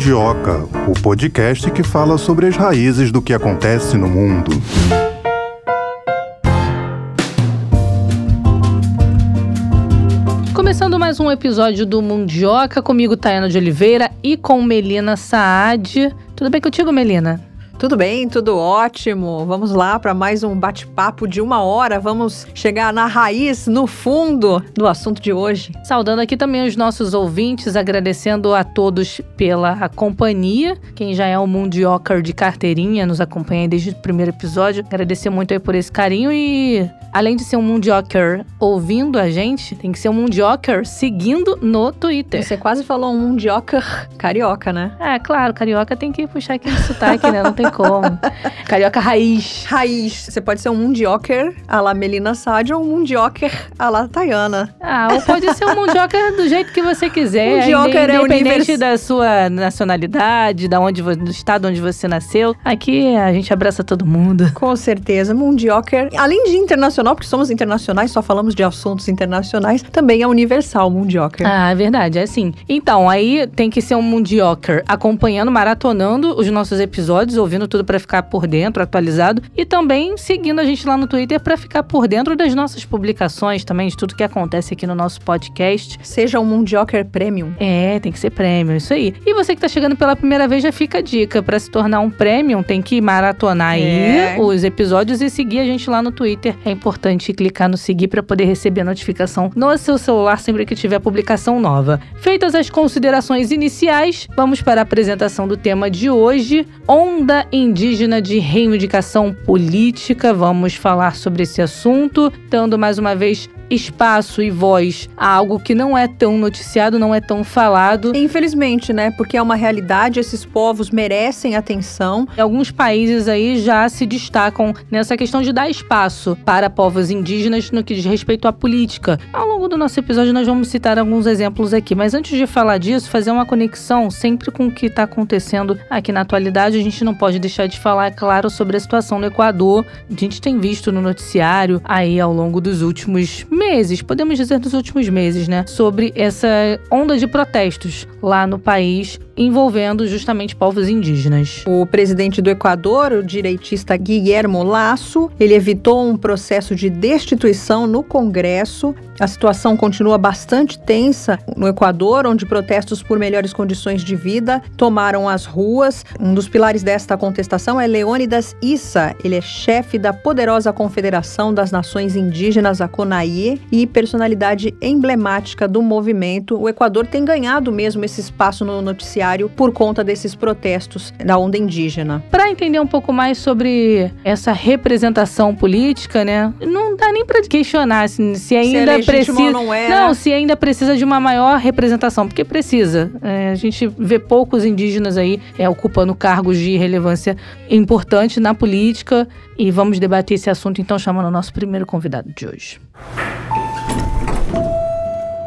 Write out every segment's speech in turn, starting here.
Mundioca, o podcast que fala sobre as raízes do que acontece no mundo. Começando mais um episódio do Mundioca, comigo Tayana de Oliveira e com Melina Saad. Tudo bem contigo, Melina? Tudo bem, tudo ótimo. Vamos lá para mais um bate-papo de uma hora. Vamos chegar na raiz, no fundo do assunto de hoje. Saudando aqui também os nossos ouvintes, agradecendo a todos pela companhia. Quem já é um Mundioker de carteirinha, nos acompanha desde o primeiro episódio. Agradecer muito aí por esse carinho e além de ser um Mundioker ouvindo a gente, tem que ser um Mundioker seguindo no Twitter. Você quase falou um Mundioker carioca, né? É, claro, carioca tem que puxar aquele sotaque, né? Não tem como. Carioca raiz. Raiz. Você pode ser um Mundioker a la Melina Sádio ou um Mundioker a la Tayana. Ah, ou pode ser um Mundioker do jeito que você quiser. Mundioker é Independente da sua nacionalidade, da onde, do estado onde você nasceu. Aqui a gente abraça todo mundo. Com certeza. Mundioker, além de internacional, porque somos internacionais, só falamos de assuntos internacionais, também é universal Mundioker. Ah, é verdade, é assim. Então, aí tem que ser um Mundioker acompanhando, maratonando os nossos episódios, ouvindo tudo para ficar por dentro, atualizado, e também seguindo a gente lá no Twitter para ficar por dentro das nossas publicações também, de tudo que acontece aqui no nosso podcast. Seja um Mundioker Premium. É, tem que ser Premium, isso aí. E você que tá chegando pela primeira vez, já fica a dica. para se tornar um Premium, tem que maratonar é. aí os episódios e seguir a gente lá no Twitter. É importante clicar no seguir para poder receber a notificação no seu celular sempre que tiver publicação nova. Feitas as considerações iniciais, vamos para a apresentação do tema de hoje: Onda Indígena de Reivindicação Política. Vamos falar sobre esse assunto, dando mais uma vez espaço e voz a algo que não é tão noticiado, não é tão falado. Infelizmente, né? Porque é uma realidade, esses povos merecem atenção. Alguns países aí já se destacam nessa questão de dar espaço para povos indígenas no que diz respeito à política. Ao longo do nosso episódio, nós vamos citar alguns exemplos aqui, mas antes de falar disso, fazer uma conexão sempre com o que está acontecendo aqui na atualidade, a gente não pode deixar de falar, é claro, sobre a situação no Equador. A gente tem visto no noticiário aí ao longo dos últimos meses, podemos dizer dos últimos meses, né? Sobre essa onda de protestos lá no país envolvendo justamente povos indígenas. O presidente do Equador, o direitista Guillermo Lasso, ele evitou um processo de destituição no Congresso. A situação continua bastante tensa no Equador, onde protestos por melhores condições de vida tomaram as ruas. Um dos pilares desta contestação é Leônidas Issa. Ele é chefe da poderosa Confederação das Nações Indígenas, a CONAIE, e personalidade emblemática do movimento. O Equador tem ganhado mesmo esse espaço no noticiário por conta desses protestos da onda indígena. Para entender um pouco mais sobre essa representação política, né? Não dá nem para questionar se, se ainda se é precisa. Não, é, não, se ainda precisa de uma maior representação, porque precisa. É, a gente vê poucos indígenas aí é, ocupando cargos de relevância importante na política e vamos debater esse assunto então chamando o nosso primeiro convidado de hoje.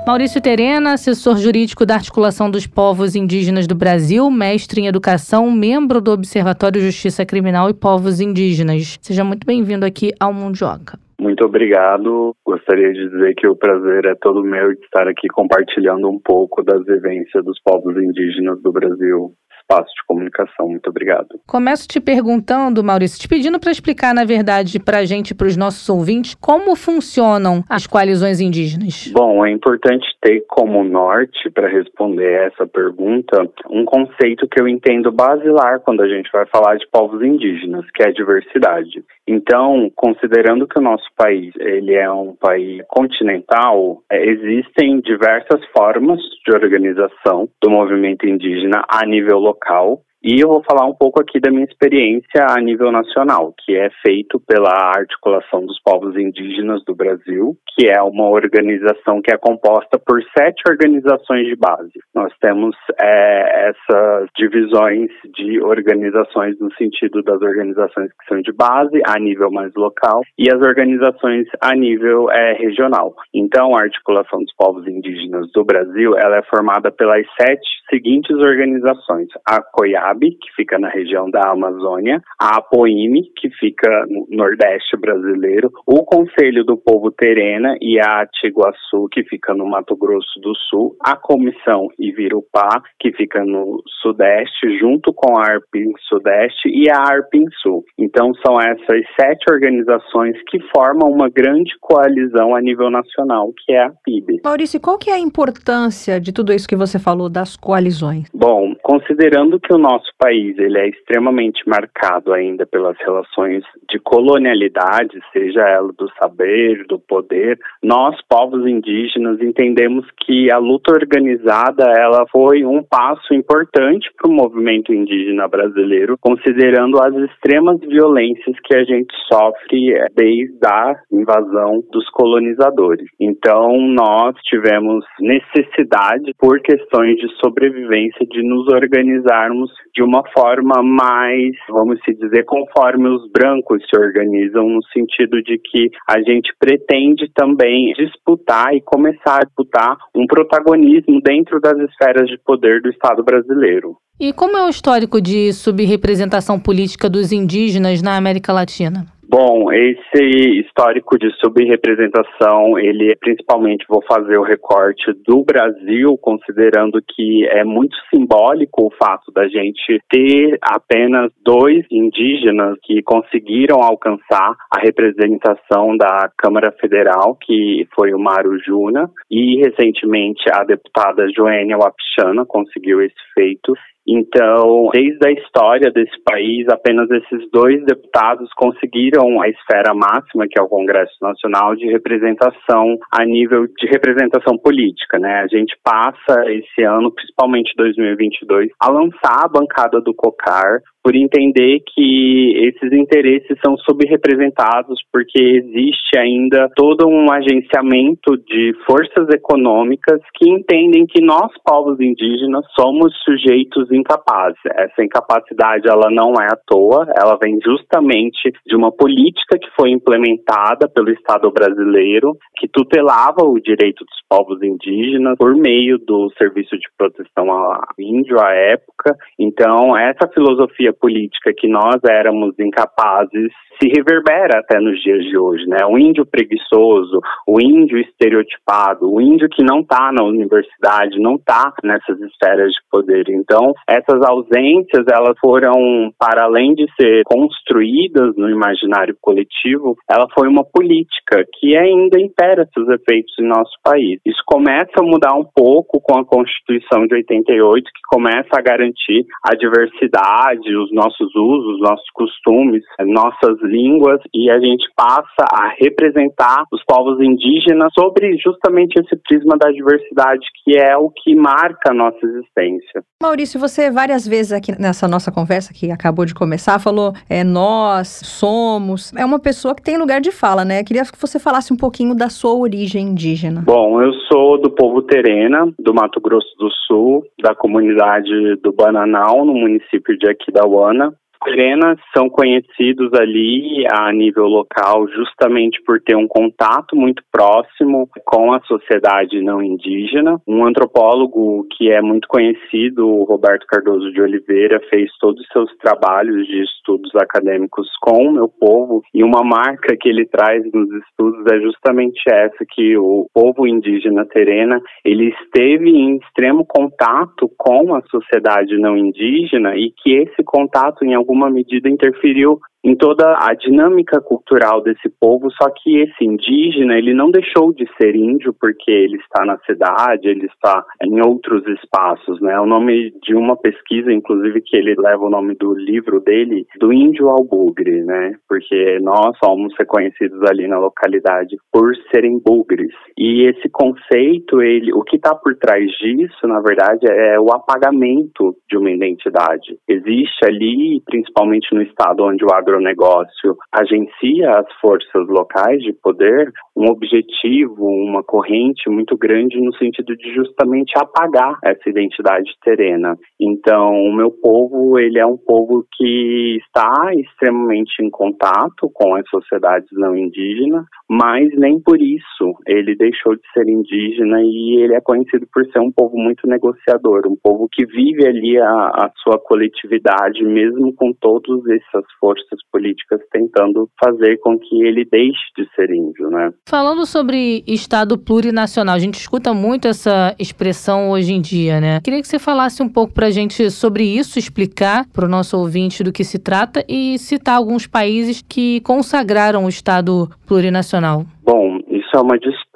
Maurício Terena, assessor jurídico da Articulação dos Povos Indígenas do Brasil, mestre em educação, membro do Observatório Justiça Criminal e Povos Indígenas. Seja muito bem-vindo aqui ao Mundioca. Muito obrigado. Gostaria de dizer que o prazer é todo meu de estar aqui compartilhando um pouco das vivências dos povos indígenas do Brasil espaço de comunicação. Muito obrigado. Começo te perguntando, Maurício, te pedindo para explicar, na verdade, para a gente, para os nossos ouvintes, como funcionam as coalizões indígenas. Bom, é importante ter como norte para responder essa pergunta um conceito que eu entendo basilar quando a gente vai falar de povos indígenas, que é a diversidade. Então, considerando que o nosso país ele é um país continental, é, existem diversas formas de organização do movimento indígena a nível local local e eu vou falar um pouco aqui da minha experiência a nível nacional, que é feito pela Articulação dos Povos Indígenas do Brasil, que é uma organização que é composta por sete organizações de base. Nós temos é, essas divisões de organizações no sentido das organizações que são de base, a nível mais local, e as organizações a nível é, regional. Então, a Articulação dos Povos Indígenas do Brasil, ela é formada pelas sete seguintes organizações, a COIAB, Que fica na região da Amazônia, a Apoime, que fica no Nordeste brasileiro, o Conselho do Povo Terena e a Atiguaçu, que fica no Mato Grosso do Sul, a Comissão Ivirupá, que fica no Sudeste, junto com a Arpim Sudeste e a Arpim Sul. Então, são essas sete organizações que formam uma grande coalizão a nível nacional, que é a PIB. Maurício, qual que é a importância de tudo isso que você falou das coalizões? Bom, considerando que o nosso país ele é extremamente marcado ainda pelas relações de colonialidade, seja ela do saber, do poder, nós, povos indígenas, entendemos que a luta organizada ela foi um passo importante para o movimento indígena brasileiro, considerando as extremas violências que a gente sofre eh, desde a invasão dos colonizadores. Então, nós tivemos necessidade, por questões de sobrevivência, de nos organizarmos de uma forma mais, vamos se dizer, conforme os brancos se organizam, no sentido de que a gente pretende também disputar e começar a disputar um protagonismo dentro das esferas de poder do Estado brasileiro. E como é o histórico de subrepresentação política dos indígenas na América Latina? Bom, esse histórico de subrepresentação, ele principalmente vou fazer o recorte do Brasil, considerando que é muito simbólico o fato da gente ter apenas dois indígenas que conseguiram alcançar a representação da Câmara Federal, que foi o Mário Juna, e recentemente a deputada Joênia Wapichana conseguiu esse feito. Então, desde a história desse país, apenas esses dois deputados conseguiram a esfera máxima, que é o Congresso Nacional, de representação a nível de representação política, né? A gente passa esse ano, principalmente 2022, a lançar a bancada do COCAR, por entender que esses interesses são subrepresentados porque existe ainda todo um agenciamento de forças econômicas que entendem que nós, povos indígenas, somos sujeitos incapazes. Essa incapacidade ela não é à toa, ela vem justamente de uma política que foi implementada pelo Estado brasileiro que tutelava o direito dos povos indígenas por meio do Serviço de Proteção ao Índio à época. Então, essa filosofia política que nós éramos incapazes se reverbera até nos dias de hoje, né? O índio preguiçoso, o índio estereotipado, o índio que não está na universidade, não está nessas esferas de poder. Então, essas ausências, elas foram, para além de ser construídas no imaginário coletivo, ela foi uma política que ainda impera seus efeitos em nosso país. Isso começa a mudar um pouco com a Constituição de 88, que começa a garantir a diversidade, os nossos usos, nossos costumes, nossas línguas e a gente passa a representar os povos indígenas sobre justamente esse prisma da diversidade que é o que marca a nossa existência. Maurício, você várias vezes aqui nessa nossa conversa que acabou de começar falou é nós somos. É uma pessoa que tem lugar de fala, né? Queria que você falasse um pouquinho da sua origem indígena. Bom, eu sou do povo Terena, do Mato Grosso do Sul, da comunidade do Bananal, no município de Aquidauana. Serenas são conhecidos ali a nível local justamente por ter um contato muito próximo com a sociedade não indígena. Um antropólogo que é muito conhecido, Roberto Cardoso de Oliveira, fez todos os seus trabalhos de estudos acadêmicos com o meu povo e uma marca que ele traz nos estudos é justamente essa que o povo indígena terena, ele esteve em extremo contato com a sociedade não indígena e que esse contato em algum alguma medida interferiu em toda a dinâmica cultural desse povo, só que esse indígena, ele não deixou de ser índio porque ele está na cidade, ele está em outros espaços, né? O nome de uma pesquisa, inclusive, que ele leva o nome do livro dele, do índio ao bugre, né? Porque nós somos reconhecidos ali na localidade por serem bugres. E esse conceito, ele, o que está por trás disso, na verdade, é o apagamento de uma identidade. Existe ali, principalmente no estado onde o agronegócio agencia as forças locais de poder, um objetivo, uma corrente muito grande no sentido de justamente apagar essa identidade terena. Então, o meu povo, ele é um povo que está extremamente em contato com as sociedades não indígenas, mas nem por isso ele deixou de ser indígena e ele é conhecido por ser um povo muito negociador, um povo que vive ali a, a sua coletividade, mesmo com todas essas forças políticas tentando fazer com que ele deixe de ser índio, né? Falando sobre Estado plurinacional, a gente escuta muito essa expressão hoje em dia, né? Queria que você falasse um pouco pra gente sobre isso, explicar para o nosso ouvinte do que se trata e citar alguns países que consagraram o Estado plurinacional. Bom, isso é uma disputa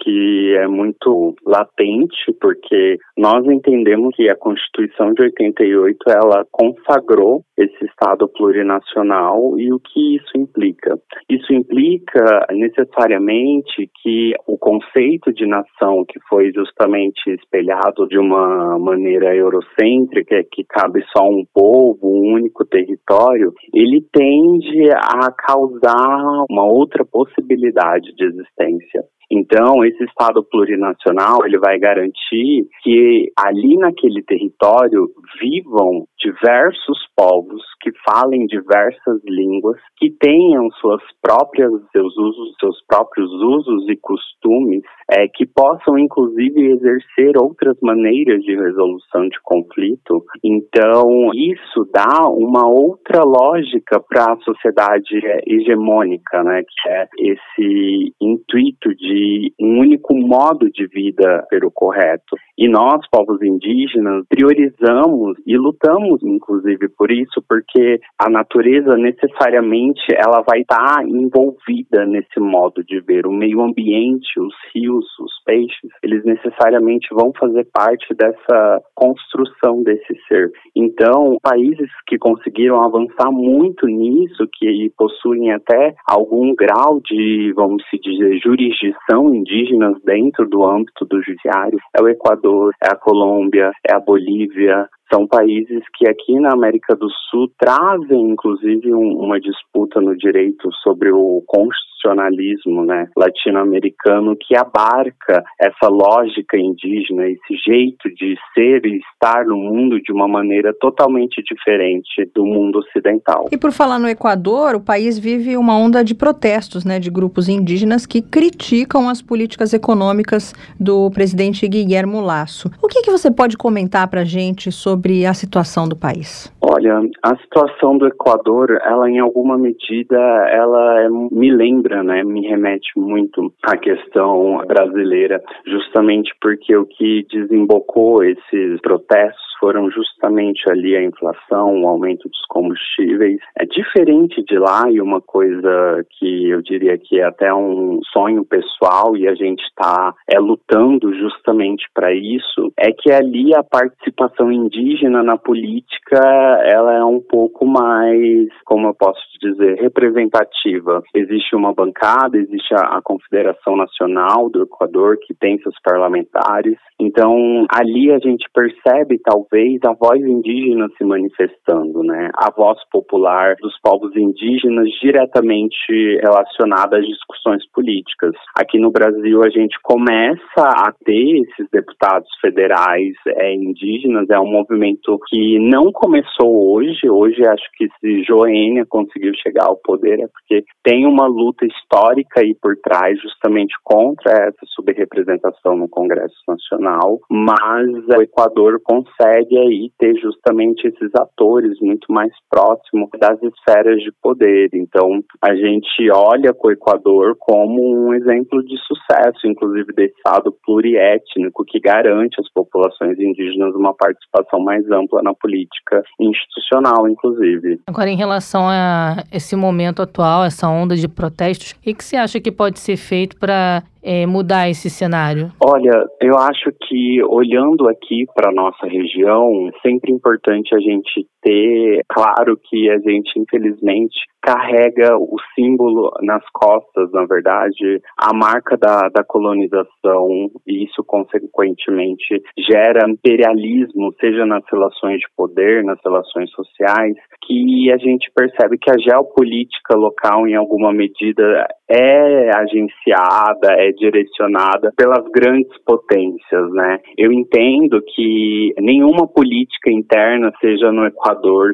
que é muito latente, porque nós entendemos que a Constituição de 88 ela consagrou esse Estado plurinacional e o que isso implica. Isso implica necessariamente que o conceito de nação, que foi justamente espelhado de uma maneira eurocêntrica, que cabe só um povo, um único território, ele tende a causar uma outra possibilidade de existência. Então, esse Estado plurinacional, ele vai garantir que ali naquele território vivam diversos povos que falem diversas línguas, que tenham suas próprias seus usos, seus próprios usos e costumes, é, que possam inclusive exercer outras maneiras de resolução de conflito. Então, isso dá uma outra lógica para a sociedade hegemônica, né, que é esse intuito de um único modo de vida ser o correto. E nós, povos indígenas, priorizamos e lutamos, inclusive, por isso, porque a natureza necessariamente ela vai estar envolvida nesse modo de ver. O meio ambiente, os rios, os peixes, eles necessariamente vão fazer parte dessa construção desse ser. Então, países que conseguiram avançar muito nisso, que possuem até algum grau de, vamos se dizer, jurisdição indígenas dentro do âmbito do judiciário é o Equador, é a Colômbia, é a Bolívia, são países que aqui na América do Sul trazem, inclusive, um, uma disputa no direito sobre o constitucionalismo né, latino-americano que abarca essa lógica indígena, esse jeito de ser e estar no mundo de uma maneira totalmente diferente do mundo ocidental. E por falar no Equador, o país vive uma onda de protestos né, de grupos indígenas que criticam as políticas econômicas do presidente Guillermo Lasso. O que, que você pode comentar para a gente sobre sobre a situação do país? Olha, a situação do Equador, ela em alguma medida, ela é, me lembra, né, me remete muito à questão brasileira, justamente porque o que desembocou esses protestos foram justamente ali a inflação, o aumento dos combustíveis. É diferente de lá e uma coisa que eu diria que é até um sonho pessoal e a gente está é, lutando justamente para isso, é que ali a participação indígena na política ela é um pouco mais, como eu posso dizer, representativa. Existe uma bancada, existe a, a Confederação Nacional do Equador que tem seus parlamentares. Então ali a gente percebe talvez vez a voz indígena se manifestando, né? A voz popular dos povos indígenas diretamente relacionada às discussões políticas. Aqui no Brasil a gente começa a ter esses deputados federais é, indígenas, é um movimento que não começou hoje, hoje acho que se Joênia conseguiu chegar ao poder é porque tem uma luta histórica aí por trás justamente contra essa subrepresentação no Congresso Nacional, mas o Equador consegue consegue aí ter justamente esses atores muito mais próximos das esferas de poder. Então, a gente olha o Equador como um exemplo de sucesso, inclusive desse Estado pluriétnico que garante às populações indígenas uma participação mais ampla na política institucional, inclusive. Agora, em relação a esse momento atual, essa onda de protestos, o que, que você acha que pode ser feito para é, mudar esse cenário? Olha, eu acho que olhando aqui para nossa região, é sempre importante a gente ter claro que a gente, infelizmente, carrega o símbolo nas costas, na verdade, a marca da, da colonização, e isso, consequentemente, gera imperialismo, seja nas relações de poder, nas relações sociais, que a gente percebe que a geopolítica local, em alguma medida, é agenciada, é direcionada pelas grandes potências, né? Eu entendo que nenhuma política interna, seja no Equador,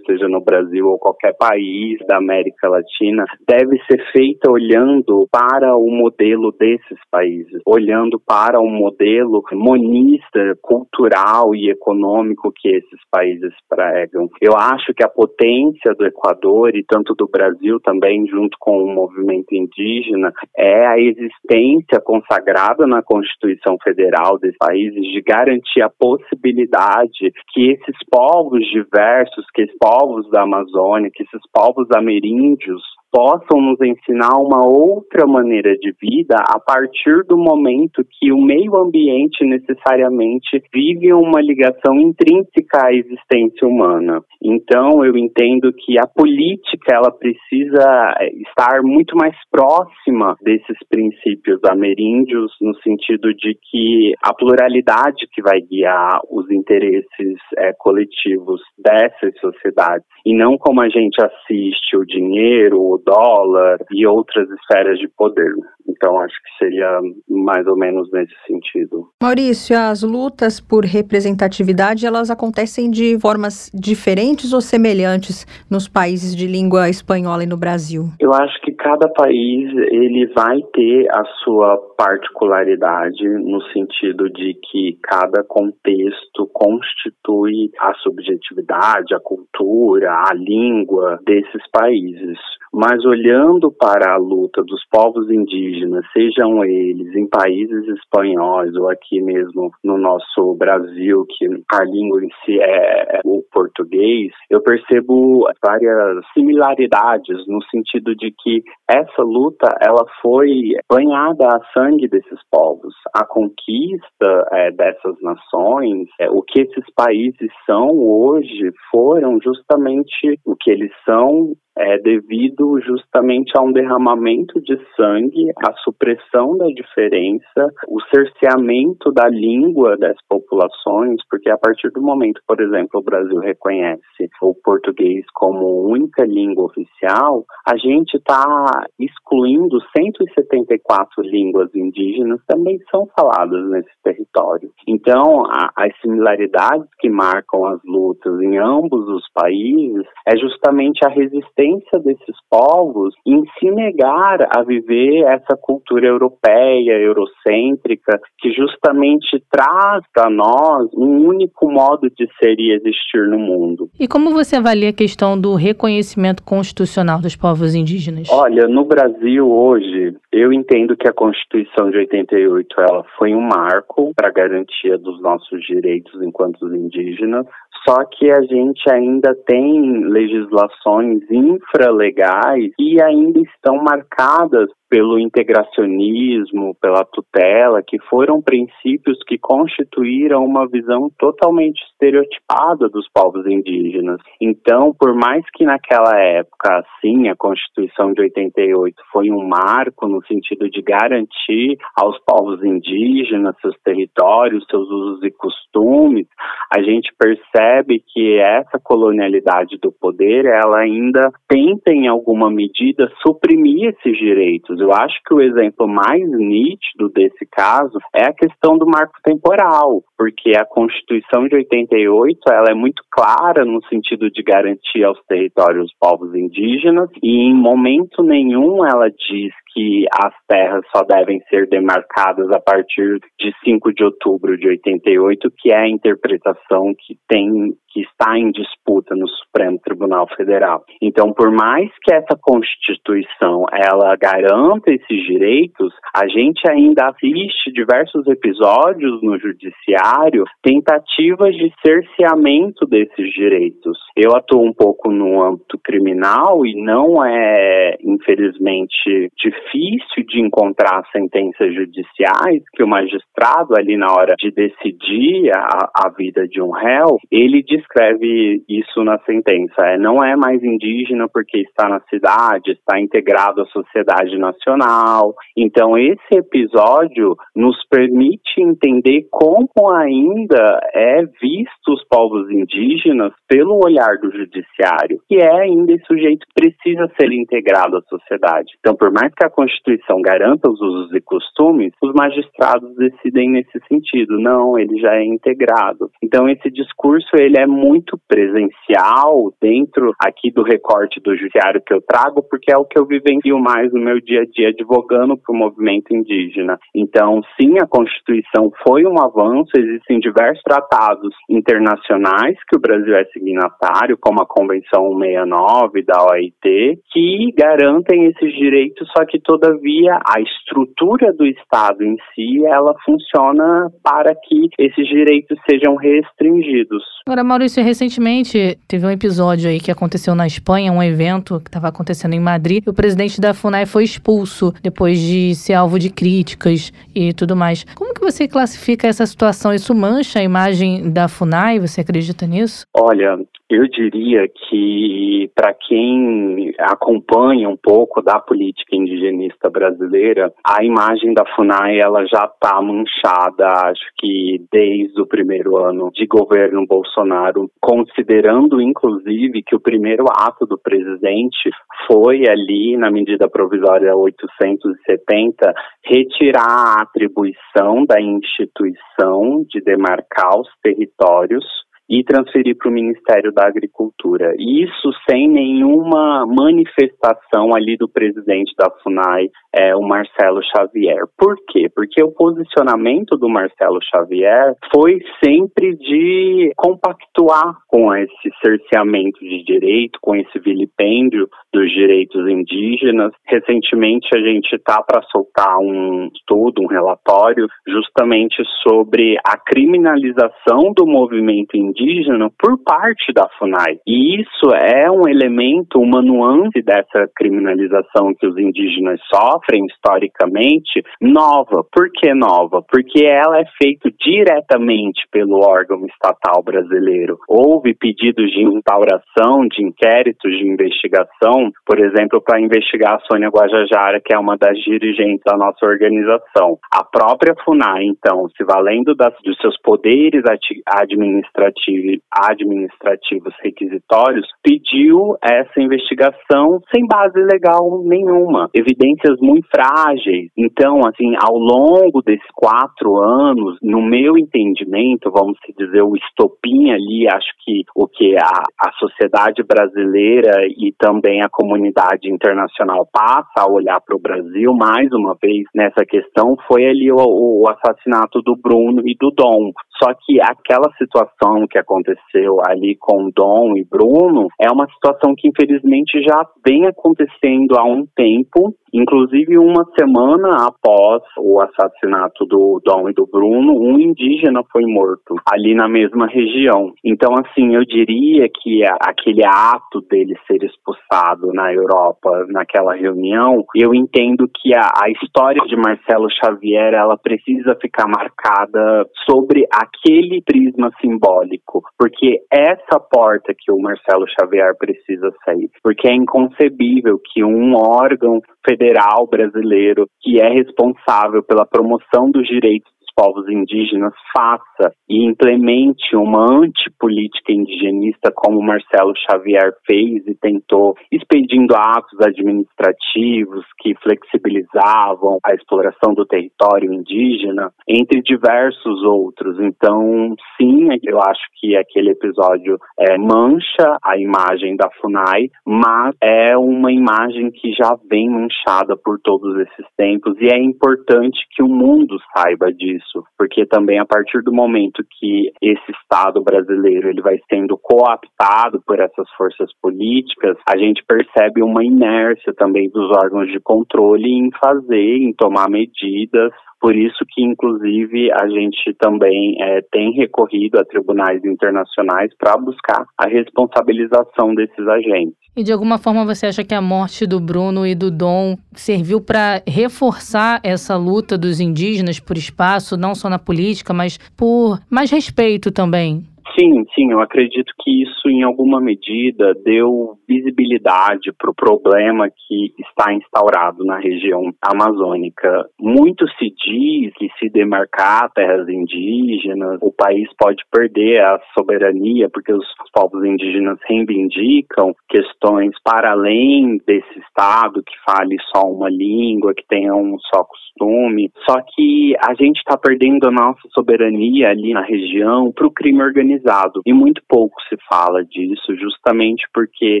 seja no Brasil ou qualquer país da América Latina, deve ser feita olhando para o modelo desses países, olhando para o modelo monista, cultural e econômico que esses países pregam. Eu acho que a potência do Equador e tanto do Brasil também, junto com o movimento indígena, é a existência consagrada na Constituição Federal desses países de garantir a possibilidade que esses povos diversos, que esses povos da Amazônia, que esses povos ameríndios possam nos ensinar uma outra maneira de vida a partir do momento que o meio ambiente necessariamente vive uma ligação intrínseca à existência humana. Então, eu entendo que a política ela precisa estar muito mais próxima desses princípios ameríndios no sentido de que a pluralidade que vai guiar os interesses é, coletivos dessas sociedades e não como a gente assiste o dinheiro, dólar e outras esferas de poder. Então, acho que seria mais ou menos nesse sentido. Maurício, as lutas por representatividade, elas acontecem de formas diferentes ou semelhantes nos países de língua espanhola e no Brasil? Eu acho que cada país, ele vai ter a sua particularidade no sentido de que cada contexto constitui a subjetividade, a cultura, a língua desses países. Mas olhando para a luta dos povos indígenas, sejam eles em países espanhóis ou aqui mesmo no nosso Brasil, que a língua em si é, é o português, eu percebo várias similaridades no sentido de que essa luta ela foi banhada a sangue desses povos. A conquista é, dessas nações, é, o que esses países são hoje, foram justamente o que eles são é devido justamente a um derramamento de sangue, a supressão da diferença, o cerceamento da língua das populações, porque a partir do momento, por exemplo, o Brasil reconhece o português como única língua oficial, a gente está excluindo 174 línguas indígenas também são faladas nesse território. Então, a, as similaridades que marcam as lutas em ambos os países é justamente a resistência resistência desses povos em se negar a viver essa cultura europeia, eurocêntrica, que justamente traz para nós um único modo de ser e existir no mundo. E como você avalia a questão do reconhecimento constitucional dos povos indígenas? Olha, no Brasil hoje, eu entendo que a Constituição de 88 ela foi um marco para a garantia dos nossos direitos enquanto indígenas, só que a gente ainda tem legislações infralegais que ainda estão marcadas pelo integracionismo, pela tutela, que foram princípios que constituíram uma visão totalmente estereotipada dos povos indígenas. Então, por mais que naquela época, sim, a Constituição de 88 foi um marco no sentido de garantir aos povos indígenas seus territórios, seus usos e costumes, a gente percebe que essa colonialidade do poder, ela ainda tenta em alguma medida suprimir esses direitos eu acho que o exemplo mais nítido desse caso é a questão do marco temporal, porque a Constituição de 88 ela é muito clara no sentido de garantir aos territórios povos indígenas e em momento nenhum ela diz que as terras só devem ser demarcadas a partir de 5 de outubro de 88, que é a interpretação que tem que está em disputa no Supremo Tribunal Federal. Então, por mais que essa Constituição ela garanta esses direitos, a gente ainda assiste diversos episódios no judiciário tentativas de cerceamento desses direitos. Eu atuo um pouco no âmbito criminal e não é, infelizmente, difícil de encontrar sentenças judiciais que o magistrado ali na hora de decidir a, a vida de um réu, ele descreve isso na sentença. É, não é mais indígena porque está na cidade, está integrado à sociedade nacional. Então, esse episódio nos permite entender como ainda é visto os povos indígenas pelo olhar do judiciário, que é ainda esse sujeito precisa ser integrado à sociedade. Então, por mais que a Constituição garanta os usos e costumes, os magistrados decidem nesse sentido. Não, ele já é integrado. Então, esse discurso ele é muito presencial dentro aqui do recorte do judiciário que eu trago, porque é o que eu vivencio mais no meu dia a dia advogando para o movimento indígena. Então, sim, a Constituição foi um avanço, existem diversos tratados internacionais que o Brasil é signatário, como a Convenção 169 da OIT, que garantem esses direitos, só que todavia a estrutura do Estado em si, ela funciona para que esses direitos sejam restringidos. Agora, Maurício, recentemente teve um episódio aí que aconteceu na Espanha, um evento que estava acontecendo em Madrid, o presidente da FUNAI foi expulso depois de ser alvo de críticas e tudo mais. Como que você classifica essa situação? Isso mancha a imagem da FUNAI? Você acredita nisso? Olha, eu diria que para quem acompanha um pouco da política indigenista brasileira, a imagem da FUNAI ela já está manchada, acho que desde o primeiro ano de governo Bolsonaro, considerando inclusive que o primeiro ato do presidente foi ali na medida provisória 870 retirar a atribuição da instituição de demarcar os territórios e transferir para o Ministério da Agricultura. Isso sem nenhuma manifestação ali do presidente da FUNAI, é, o Marcelo Xavier. Por quê? Porque o posicionamento do Marcelo Xavier foi sempre de compactuar com esse cerceamento de direito, com esse vilipêndio dos direitos indígenas. Recentemente a gente está para soltar um estudo, um relatório, justamente sobre a criminalização do movimento indígena indígena por parte da FUNAI. E isso é um elemento, uma nuance dessa criminalização que os indígenas sofrem historicamente, nova. Por que nova? Porque ela é feita diretamente pelo órgão estatal brasileiro. Houve pedidos de instauração de inquéritos de investigação, por exemplo, para investigar a Sônia Guajajara, que é uma das dirigentes da nossa organização. A própria FUNAI, então, se valendo das, dos seus poderes administrativos administrativos requisitórios, pediu essa investigação sem base legal nenhuma, evidências muito frágeis. Então, assim, ao longo desses quatro anos, no meu entendimento, vamos dizer, o estopim ali, acho que o que a, a sociedade brasileira e também a comunidade internacional passa a olhar para o Brasil mais uma vez nessa questão foi ali o, o assassinato do Bruno e do Dom. Só que aquela situação que aconteceu ali com Dom e Bruno é uma situação que infelizmente já vem acontecendo há um tempo Inclusive, uma semana após o assassinato do Dom e do Bruno, um indígena foi morto ali na mesma região. Então, assim, eu diria que aquele ato dele ser expulsado na Europa, naquela reunião, eu entendo que a, a história de Marcelo Xavier ela precisa ficar marcada sobre aquele prisma simbólico, porque essa porta que o Marcelo Xavier precisa sair, porque é inconcebível que um órgão federal brasileiro que é responsável pela promoção dos direitos povos indígenas faça e implemente uma antipolítica indigenista como Marcelo Xavier fez e tentou, expedindo atos administrativos que flexibilizavam a exploração do território indígena, entre diversos outros. Então, sim, eu acho que aquele episódio é, mancha a imagem da FUNAI, mas é uma imagem que já vem manchada por todos esses tempos e é importante que o mundo saiba disso isso, porque também a partir do momento que esse Estado brasileiro ele vai sendo cooptado por essas forças políticas, a gente percebe uma inércia também dos órgãos de controle em fazer, em tomar medidas por isso que, inclusive, a gente também é, tem recorrido a tribunais internacionais para buscar a responsabilização desses agentes. E de alguma forma você acha que a morte do Bruno e do Dom serviu para reforçar essa luta dos indígenas por espaço, não só na política, mas por mais respeito também? Sim, sim, eu acredito que isso, em alguma medida, deu visibilidade para o problema que está instaurado na região amazônica. Muito se diz que, se demarcar terras indígenas, o país pode perder a soberania, porque os povos indígenas reivindicam questões para além desse Estado, que fale só uma língua, que tenha um só costume. Só que a gente está perdendo a nossa soberania ali na região para o crime organizado E muito pouco se fala disso, justamente porque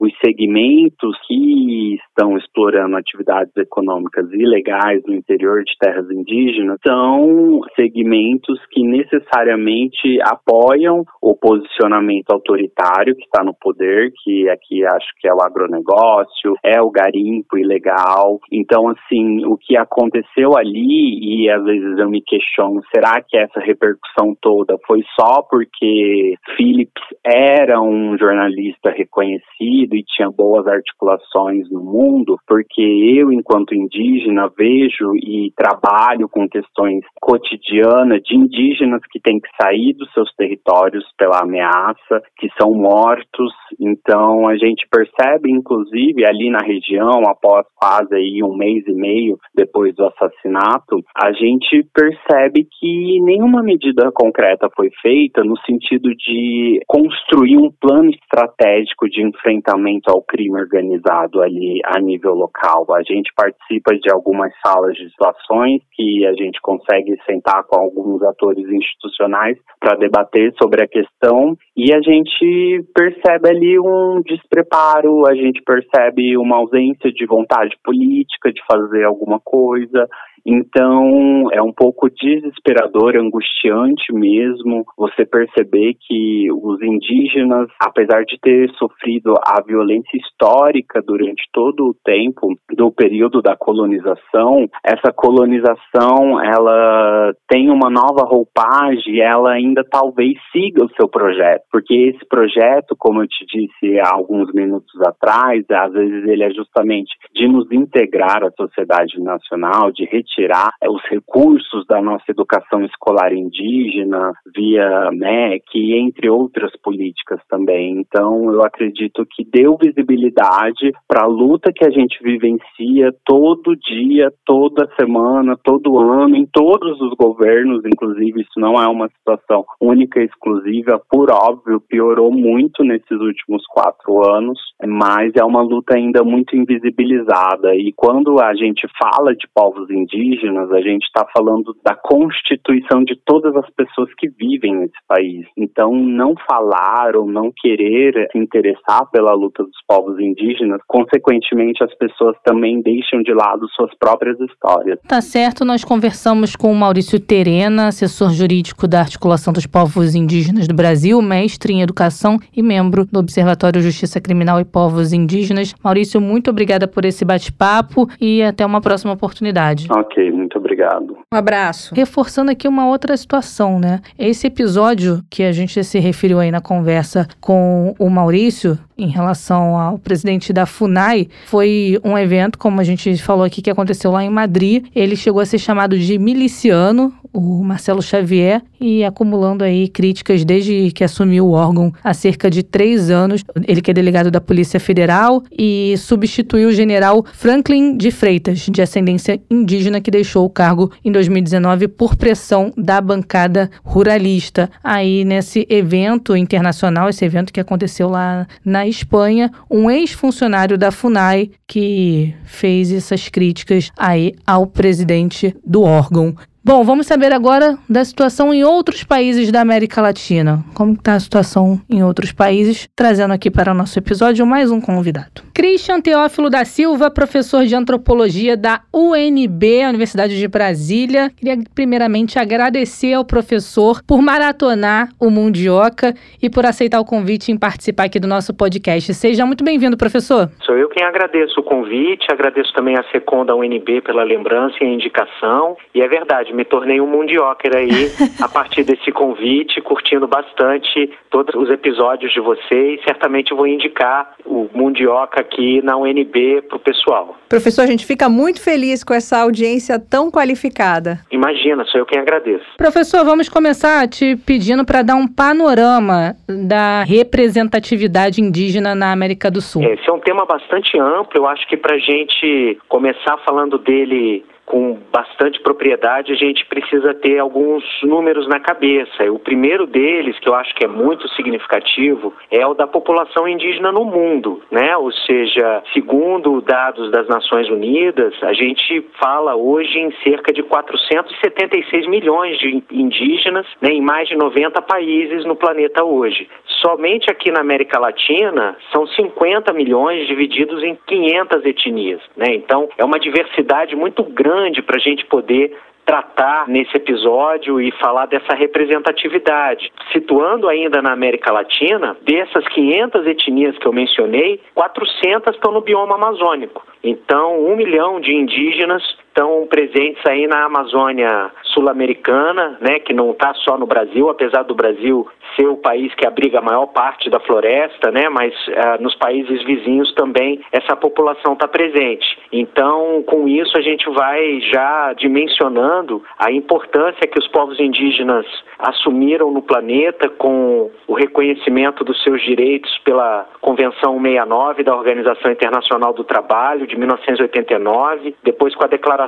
os segmentos que estão explorando atividades econômicas ilegais no interior de terras indígenas são segmentos que necessariamente apoiam o posicionamento autoritário que está no poder, que aqui acho que é o agronegócio, é o garimpo ilegal. Então, assim, o que aconteceu ali, e às vezes eu me questiono, será que essa repercussão toda foi só porque Phillips era um jornalista reconhecido e tinha boas articulações no mundo, porque eu, enquanto indígena, vejo e trabalho com questões cotidianas de indígenas que têm que sair dos seus territórios pela ameaça, que são mortos. Então, a gente percebe, inclusive, ali na região, após quase aí um mês e meio depois do assassinato, a gente percebe que nenhuma medida concreta foi feita no sentido de construir um plano estratégico de enfrentamento ao crime organizado ali a nível local. A gente participa de algumas salas de situações que a gente consegue sentar com alguns atores institucionais para debater sobre a questão e a gente percebe ali um despreparo, a gente percebe uma ausência de vontade política de fazer alguma coisa. Então, é um pouco desesperador, angustiante mesmo você perceber que os indígenas, apesar de ter sofrido a violência histórica durante todo o tempo do período da colonização, essa colonização, ela tem uma nova roupagem, ela ainda talvez siga o seu projeto, porque esse projeto, como eu te disse há alguns minutos atrás, às vezes ele é justamente de nos integrar à sociedade nacional, de retirar tirar é, os recursos da nossa educação escolar indígena via MEC, entre outras políticas também. Então, eu acredito que deu visibilidade para a luta que a gente vivencia todo dia, toda semana, todo ano, em todos os governos, inclusive, isso não é uma situação única e exclusiva, por óbvio, piorou muito nesses últimos quatro anos, mas é uma luta ainda muito invisibilizada. E quando a gente fala de povos indígenas, indígenas, a gente está falando da constituição de todas as pessoas que vivem nesse país. Então, não falar ou não querer se interessar pela luta dos povos indígenas, consequentemente, as pessoas também deixam de lado suas próprias histórias. Tá certo, nós conversamos com o Maurício Terena, assessor jurídico da Articulação dos Povos Indígenas do Brasil, mestre em educação e membro do Observatório Justiça Criminal e Povos Indígenas. Maurício, muito obrigada por esse bate-papo e até uma próxima oportunidade. Ok. Ok, muito obrigado. Um abraço. Reforçando aqui uma outra situação, né? Esse episódio que a gente se referiu aí na conversa com o Maurício, em relação ao presidente da FUNAI, foi um evento, como a gente falou aqui, que aconteceu lá em Madrid. Ele chegou a ser chamado de miliciano, o Marcelo Xavier, e acumulando aí críticas desde que assumiu o órgão há cerca de três anos. Ele que é delegado da Polícia Federal e substituiu o general Franklin de Freitas, de ascendência indígena, que deixou o cargo em 2019 por pressão da bancada ruralista. Aí, nesse evento internacional, esse evento que aconteceu lá na Espanha, um ex-funcionário da FUNAI que fez essas críticas aí ao presidente do órgão Bom, vamos saber agora da situação em outros países da América Latina. Como está a situação em outros países? Trazendo aqui para o nosso episódio mais um convidado. Christian Teófilo da Silva, professor de antropologia da UNB, Universidade de Brasília. Queria primeiramente agradecer ao professor por maratonar o Mundioca e por aceitar o convite em participar aqui do nosso podcast. Seja muito bem-vindo, professor. Sou eu quem agradeço o convite, agradeço também a SECOM da UNB pela lembrança e a indicação. E é verdade, me tornei um mundioker aí a partir desse convite, curtindo bastante todos os episódios de vocês. Certamente vou indicar o Mundioca aqui na UNB para o pessoal. Professor, a gente fica muito feliz com essa audiência tão qualificada. Imagina, sou eu quem agradeço. Professor, vamos começar te pedindo para dar um panorama da representatividade indígena na América do Sul. Esse é um tema bastante amplo. Eu acho que para a gente começar falando dele com bastante propriedade, a gente precisa ter alguns números na cabeça. O primeiro deles, que eu acho que é muito significativo, é o da população indígena no mundo, né? Ou seja, segundo dados das Nações Unidas, a gente fala hoje em cerca de 476 milhões de indígenas né, em mais de 90 países no planeta hoje. Somente aqui na América Latina são 50 milhões divididos em 500 etnias, né? Então, é uma diversidade muito grande grande para a gente poder tratar nesse episódio e falar dessa representatividade. Situando ainda na América Latina, dessas 500 etnias que eu mencionei, 400 estão no bioma amazônico. Então, um milhão de indígenas estão presentes aí na Amazônia sul-americana, né, que não está só no Brasil, apesar do Brasil ser o país que abriga a maior parte da floresta, né, mas uh, nos países vizinhos também essa população está presente. Então, com isso a gente vai já dimensionando a importância que os povos indígenas assumiram no planeta com o reconhecimento dos seus direitos pela Convenção 69 da Organização Internacional do Trabalho de 1989, depois com a Declaração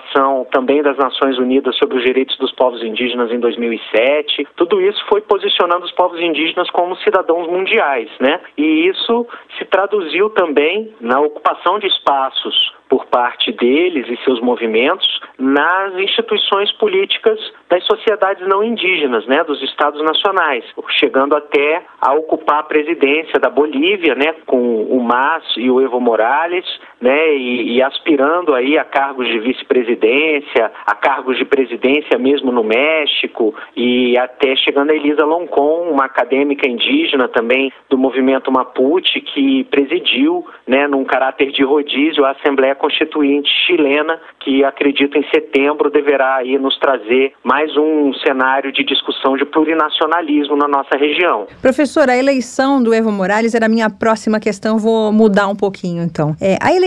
também das Nações Unidas sobre os Direitos dos Povos Indígenas em 2007. Tudo isso foi posicionando os povos indígenas como cidadãos mundiais, né? E isso se traduziu também na ocupação de espaços por parte deles e seus movimentos nas instituições políticas das sociedades não indígenas, né, dos estados nacionais, chegando até a ocupar a presidência da Bolívia, né, com o MAS e o Evo Morales, né, e, e aspirando aí a cargos de vice-presidência, a cargos de presidência mesmo no México e até chegando a Elisa Loncon, uma acadêmica indígena também do movimento Mapuche que presidiu, né, num caráter de rodízio a Assembleia Constituinte chilena, que acredito em setembro deverá aí nos trazer mais um cenário de discussão de plurinacionalismo na nossa região. Professor, a eleição do Evo Morales era a minha próxima questão, vou mudar um pouquinho então. É, a eleição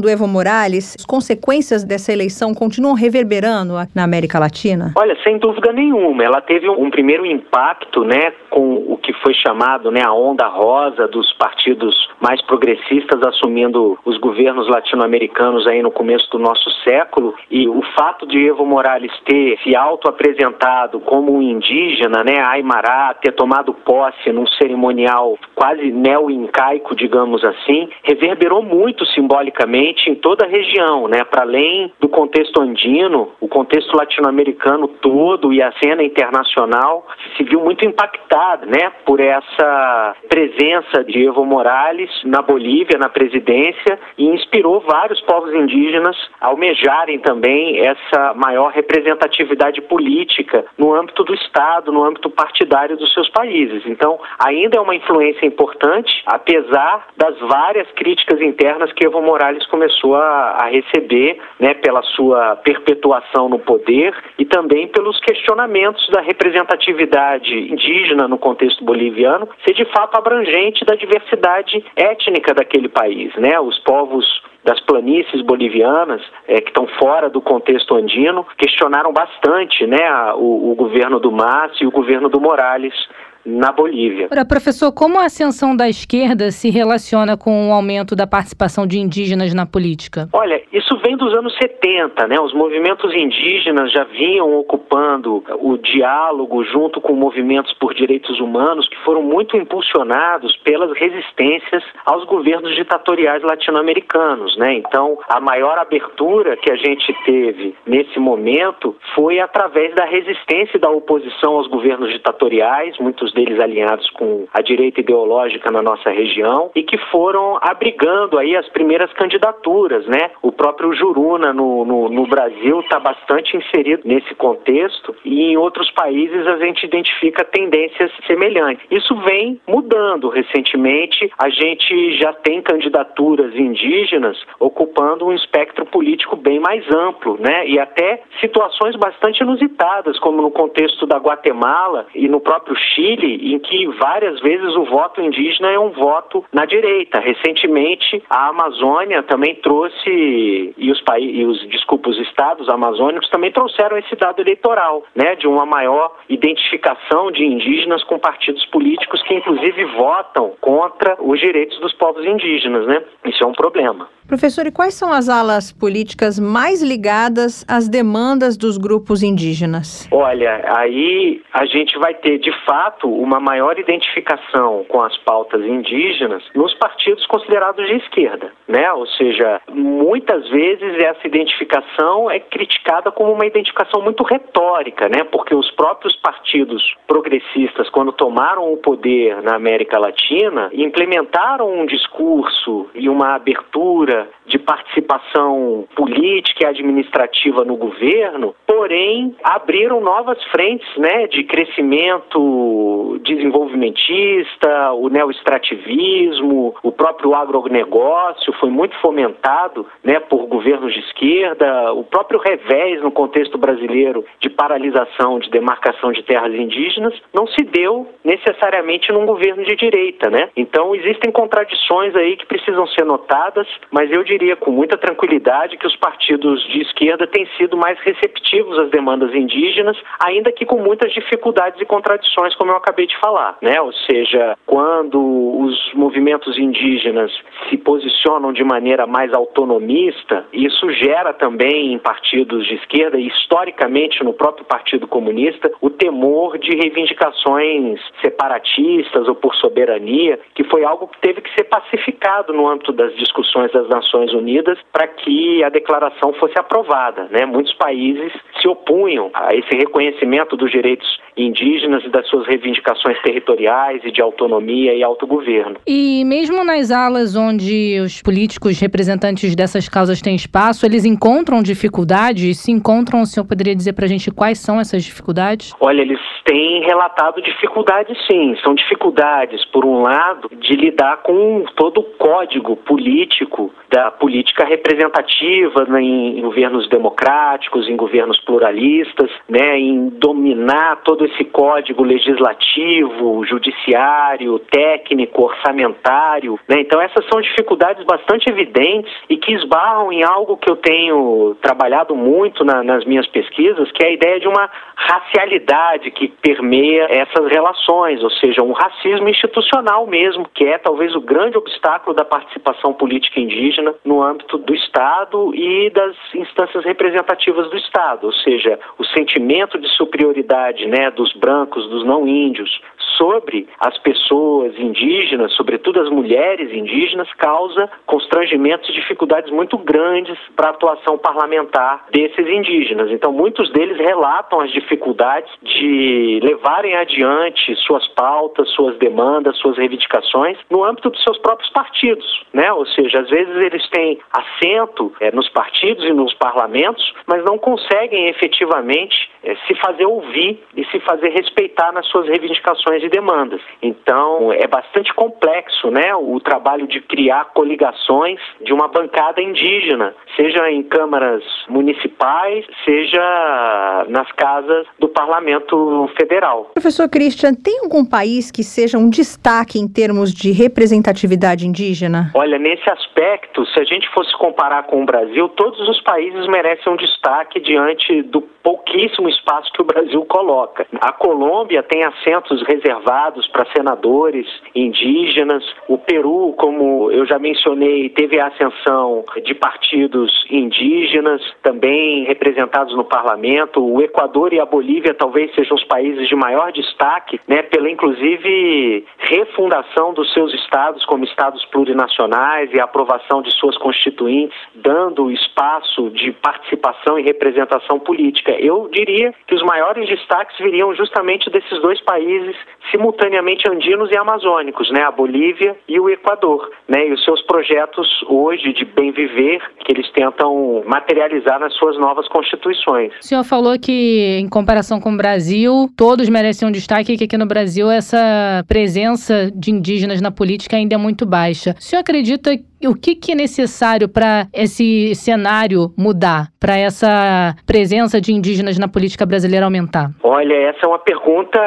do Evo Morales, as consequências dessa eleição continuam reverberando na América Latina? Olha, sem dúvida nenhuma, ela teve um primeiro impacto, né, com o que foi chamado, né, a onda rosa dos partidos mais progressistas assumindo os governos latino-americanos aí no começo do nosso século e o fato de Evo Morales ter se auto-apresentado como um indígena, né, Aymara, ter tomado posse num cerimonial quase neo-incaico, digamos assim, reverberou muito simbolicamente em toda a região, né, para além do contexto andino, o contexto latino-americano todo e a cena internacional se viu muito impactada, né, por essa presença de Evo Morales na Bolívia, na presidência, e inspirou vários povos indígenas a almejarem também essa maior representatividade política no âmbito do Estado, no âmbito partidário dos seus países. Então, ainda é uma influência importante, apesar das várias críticas internas que Evo Morales começou a, a receber, né, pela sua perpetuação no poder e também pelos questionamentos da representatividade indígena no contexto boliviano ser de fato abrangente da diversidade étnica daquele país, né? Os povos das planícies bolivianas é, que estão fora do contexto andino questionaram bastante né, o, o governo do Márcio e o governo do Morales na Bolívia. Ora, professor, como a ascensão da esquerda se relaciona com o aumento da participação de indígenas na política? Olha, isso vem dos anos 70, né? Os movimentos indígenas já vinham ocupando o diálogo junto com movimentos por direitos humanos que foram muito impulsionados pelas resistências aos governos ditatoriais latino-americanos, né? Então, a maior abertura que a gente teve nesse momento foi através da resistência e da oposição aos governos ditatoriais, muitos deles alinhados com a direita ideológica na nossa região e que foram abrigando aí as primeiras candidaturas, né? O próprio Juruna no, no, no Brasil está bastante inserido nesse contexto e em outros países a gente identifica tendências semelhantes. Isso vem mudando recentemente. A gente já tem candidaturas indígenas ocupando um espectro político bem mais amplo, né? E até situações bastante inusitadas, como no contexto da Guatemala e no próprio Chile, em que várias vezes o voto indígena é um voto na direita. Recentemente, a Amazônia também trouxe e os países, e os desculpa, os estados amazônicos também trouxeram esse dado eleitoral, né, de uma maior identificação de indígenas com partidos políticos que inclusive votam contra os direitos dos povos indígenas, né? Isso é um problema. Professor, e quais são as alas políticas mais ligadas às demandas dos grupos indígenas? Olha, aí a gente vai ter de fato uma maior identificação com as pautas indígenas nos partidos considerados de esquerda, né? Ou seja, muitas vezes essa identificação é criticada como uma identificação muito retórica, né? Porque os próprios partidos progressistas, quando tomaram o poder na América Latina, implementaram um discurso e uma abertura de participação política e administrativa no governo, porém abriram novas frentes né, de crescimento desenvolvimentista, o neoextrativismo, o próprio agronegócio foi muito fomentado né, por governos de esquerda, o próprio revés no contexto brasileiro de paralisação de demarcação de terras indígenas não se deu necessariamente num governo de direita. Né? Então existem contradições aí que precisam ser notadas, mas eu diria com muita tranquilidade que os partidos de esquerda têm sido mais receptivos às demandas indígenas, ainda que com muitas dificuldades e contradições, como eu acabei de falar, né? Ou seja, quando os movimentos indígenas se posicionam de maneira mais autonomista, isso gera também em partidos de esquerda e historicamente no próprio Partido Comunista o temor de reivindicações separatistas ou por soberania, que foi algo que teve que ser pacificado no âmbito das discussões das Nações Unidas para que a declaração fosse aprovada. Né? Muitos países se opunham a esse reconhecimento dos direitos indígenas e das suas reivindicações territoriais e de autonomia e autogoverno. E mesmo nas alas onde os políticos representantes dessas causas têm espaço, eles encontram dificuldades? Se encontram, o senhor poderia dizer para a gente quais são essas dificuldades? Olha, eles têm relatado dificuldades sim. São dificuldades, por um lado, de lidar com todo o código político da política representativa né, em, governos democráticos, em governos pluralistas, né, em dominar todo esse código legislativo, judiciário, técnico, orçamentário. Né? Então essas são dificuldades bastante evidentes e que esbarram em algo que eu tenho trabalhado muito na, nas minhas pesquisas, que é a ideia de uma racialidade que permeia essas relações, ou seja, um racismo institucional mesmo, que é talvez o grande obstáculo da participação política indígena no âmbito do Estado e das instâncias representativas do Estado, ou seja, o sentimento de superioridade né, dos brancos, dos não índios, sobre as pessoas indígenas, sobretudo as mulheres indígenas, causa constrangimentos e dificuldades muito grandes para a atuação parlamentar desses indígenas. Então, muitos deles relatam as dificuldades de levarem adiante suas pautas, suas demandas, suas reivindicações no âmbito dos seus próprios partidos, né? Ou seja, às vezes eles têm assento é, nos partidos e nos parlamentos, mas não conseguem efetivamente é, se fazer ouvir e se fazer respeitar nas suas reivindicações demandas. Então, é bastante complexo, né, o trabalho de criar coligações de uma bancada indígena, seja em câmaras municipais, seja nas casas do Parlamento Federal. Professor Christian, tem algum país que seja um destaque em termos de representatividade indígena? Olha, nesse aspecto, se a gente fosse comparar com o Brasil, todos os países merecem um destaque diante do pouquíssimo espaço que o Brasil coloca. A Colômbia tem assentos reservados para senadores indígenas. O Peru, como eu já mencionei, teve a ascensão de partidos indígenas, também representados no parlamento. O Equador e a Bolívia talvez sejam os países de maior destaque, né, pela inclusive refundação dos seus estados como estados plurinacionais e a aprovação de suas constituintes, dando espaço de participação e representação política. Eu diria que os maiores destaques viriam justamente desses dois países simultaneamente andinos e amazônicos, né, a Bolívia e o Equador, né, e os seus projetos hoje de bem viver que eles tentam materializar nas suas novas constituições. O senhor falou que em comparação com o Brasil, todos merecem um destaque que aqui no Brasil essa presença de indígenas na política ainda é muito baixa. O senhor acredita o que, que é necessário para esse cenário mudar, para essa presença de indígenas na política brasileira aumentar? Olha, essa é uma pergunta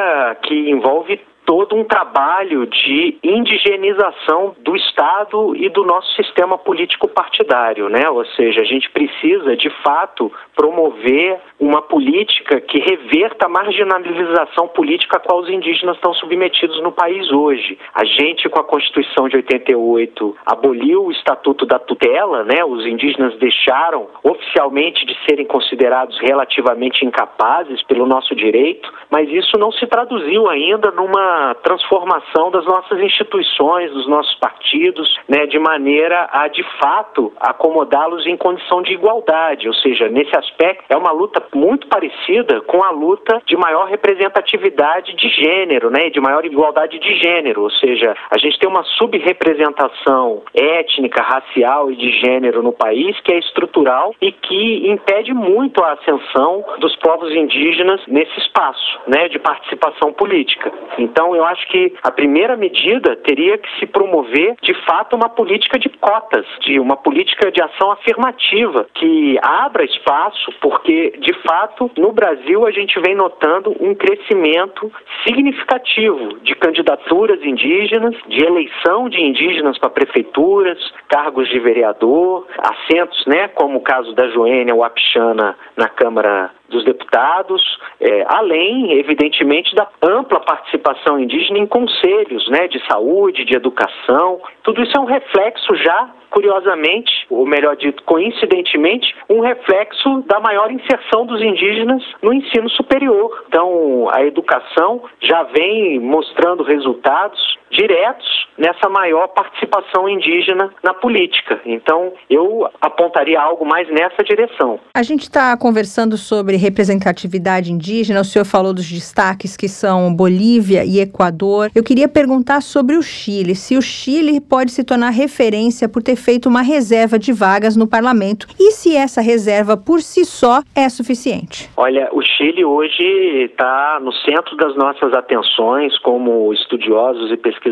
que envolve todo um trabalho de indigenização do Estado e do nosso sistema político partidário, né? Ou seja, a gente precisa de fato promover uma política que reverta a marginalização política a qual os indígenas estão submetidos no país hoje. A gente com a Constituição de 88 aboliu o Estatuto da Tutela, né? Os indígenas deixaram oficialmente de serem considerados relativamente incapazes pelo nosso direito, mas isso não se traduziu ainda numa transformação das nossas instituições, dos nossos partidos, né, de maneira a, de fato, acomodá-los em condição de igualdade. Ou seja, nesse aspecto, é uma luta muito parecida com a luta de maior representatividade de gênero, né, de maior igualdade de gênero. Ou seja, a gente tem uma subrepresentação étnica, racial e de gênero no país que é estrutural e que impede muito a ascensão dos povos indígenas nesse espaço, né, de participação política. Então, eu acho que a primeira medida teria que se promover, de fato, uma política de cotas, de uma política de ação afirmativa, que abra espaço, porque, de fato, no Brasil a gente vem notando um crescimento significativo de candidaturas indígenas, de eleição de indígenas para prefeituras, cargos de vereador, assentos, né, como o caso da Joênia Wapixana na Câmara dos deputados, é, além, evidentemente, da ampla participação indígena em conselhos né, de saúde, de educação. Tudo isso é um reflexo já curiosamente, ou melhor dito, coincidentemente, um reflexo da maior inserção dos indígenas no ensino superior. Então, a educação já vem mostrando resultados diretos nessa maior participação indígena na política. Então, eu apontaria algo mais nessa direção. A gente está conversando sobre representatividade indígena, o senhor falou dos destaques que são Bolívia e Equador. Eu queria perguntar sobre o Chile, se o Chile pode se tornar referência por ter feito uma reserva de vagas no parlamento e se essa reserva por si só é suficiente. Olha, o Chile hoje está no centro das nossas atenções como estudiosos e pesquisadores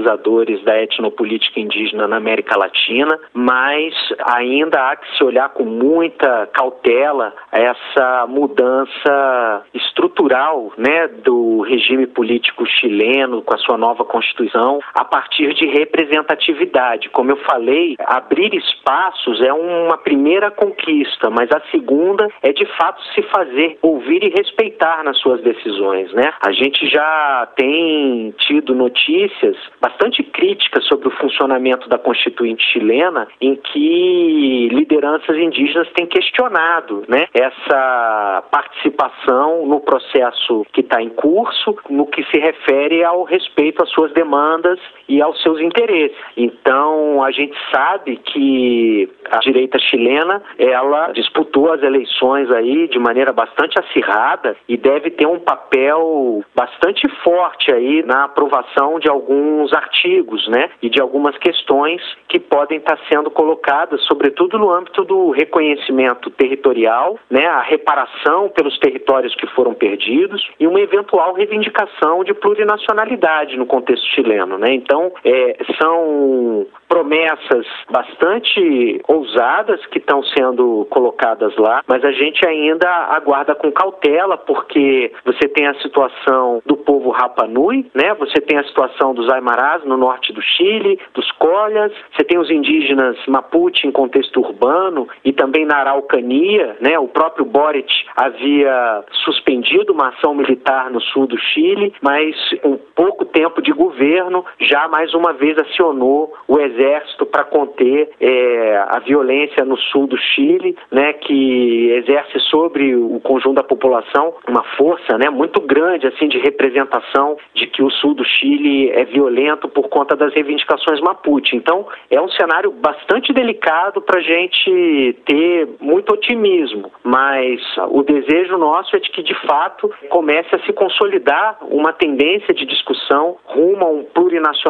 da etnopolítica indígena na América Latina, mas ainda há que se olhar com muita cautela essa mudança estrutural né, do regime político chileno com a sua nova constituição a partir de representatividade. Como eu falei, abrir espaços é uma primeira conquista, mas a segunda é de fato se fazer ouvir e respeitar nas suas decisões. Né? A gente já tem tido notícias bastante críticas sobre o funcionamento da Constituinte chilena, em que lideranças indígenas têm questionado né, essa participação no processo que está em curso, no que se refere ao respeito às suas demandas e aos seus interesses. Então, a gente sabe que a direita chilena, ela disputou as eleições aí de maneira bastante acirrada e deve ter um papel bastante forte aí na aprovação de alguns artigos, né, e de algumas questões que podem estar sendo colocadas, sobretudo no âmbito do reconhecimento territorial, né, a reparação pelos territórios que foram perdidos e uma eventual reivindicação de plurinacionalidade no contexto chileno, né? Então, é, são promessas bastante ousadas que estão sendo colocadas lá, mas a gente ainda aguarda com cautela porque você tem a situação do povo Rapa Nui, né? Você tem a situação dos Guararás, no norte do Chile, dos Colhas, você tem os indígenas Mapuche em contexto urbano e também na Araucania, né? O próprio Boric havia suspendido uma ação militar no sul do Chile, mas com pouco tempo de governo já mais uma vez acionou o exército para conter é, a violência no sul do Chile, né? Que exerce sobre o conjunto da população uma força, né? Muito grande assim de representação de que o sul do Chile é violento por conta das reivindicações Mapuche. Então é um cenário bastante delicado para a gente ter muito otimismo, mas o desejo nosso é de que de fato comece a se consolidar uma tendência de discussão rumo a um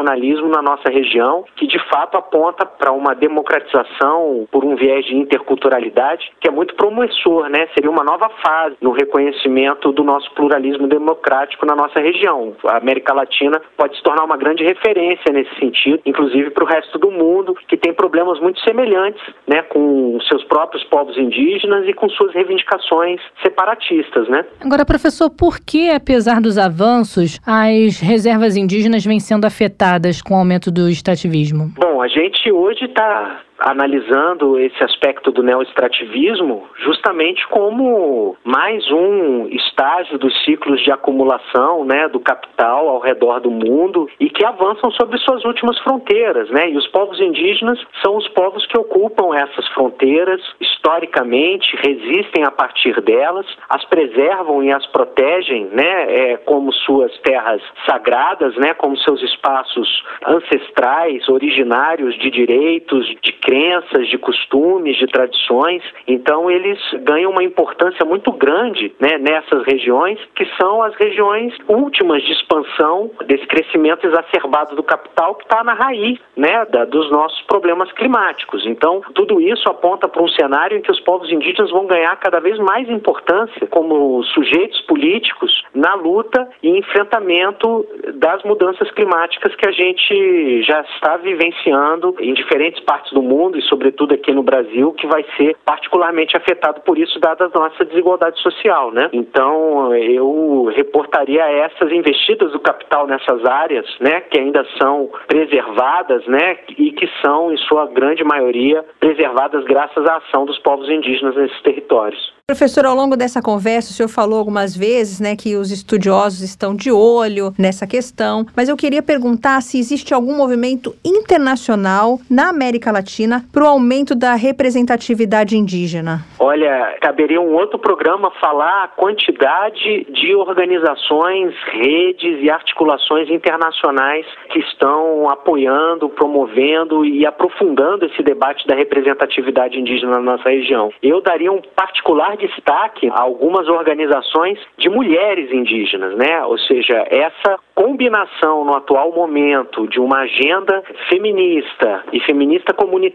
plurinacionalismo na nossa região, que de fato aponta para uma democratização por um viés de interculturalidade que é muito promissor, né? Seria uma nova fase no reconhecimento do nosso pluralismo democrático na nossa região. A América Latina pode se tornar uma grande referência nesse sentido, inclusive para o resto do mundo, que tem problemas muito semelhantes, né, com seus próprios povos indígenas e com suas reivindicações separatistas, né? Agora, professor, por que, apesar dos avanços, as reservas indígenas vêm sendo afetadas com o aumento do extrativismo? Bom, a gente hoje está analisando esse aspecto do neoextrativismo justamente como mais um estágio dos ciclos de acumulação né, do capital ao redor do mundo e que avançam sobre suas últimas fronteiras. Né? E os povos indígenas são os povos que ocupam essas fronteiras historicamente, resistem a partir delas, as preservam e as protegem né, é, como suas terras sagradas, né, como seus espaços ancestrais, originários de direitos, de crenças, de costumes, de tradições. Então eles ganham uma importância muito grande né, nessas regiões, que são as regiões últimas de expansão desse crescimento exacerbado do capital que está na raiz né, da, dos nossos problemas climáticos. Então tudo isso aponta para um cenário em que os povos indígenas vão ganhar cada vez mais importância como sujeitos políticos na luta e enfrentamento das mudanças climáticas que a gente já está vivenciando em diferentes partes do mundo mundo e, sobretudo, aqui no Brasil, que vai ser particularmente afetado por isso, dada a nossa desigualdade social, né? Então, eu reportaria essas investidas do capital nessas áreas, né, que ainda são preservadas, né, e que são, em sua grande maioria, preservadas graças à ação dos povos indígenas nesses territórios. Professor, ao longo dessa conversa, o senhor falou algumas vezes né, que os estudiosos estão de olho nessa questão, mas eu queria perguntar se existe algum movimento internacional na América Latina para o aumento da representatividade indígena. Olha, caberia um outro programa falar a quantidade de organizações, redes e articulações internacionais que estão apoiando, promovendo e aprofundando esse debate da representatividade indígena na nossa região. Eu daria um particular destaque a algumas organizações de mulheres indígenas, né? Ou seja, essa combinação no atual momento de uma agenda feminista e feminista comunitária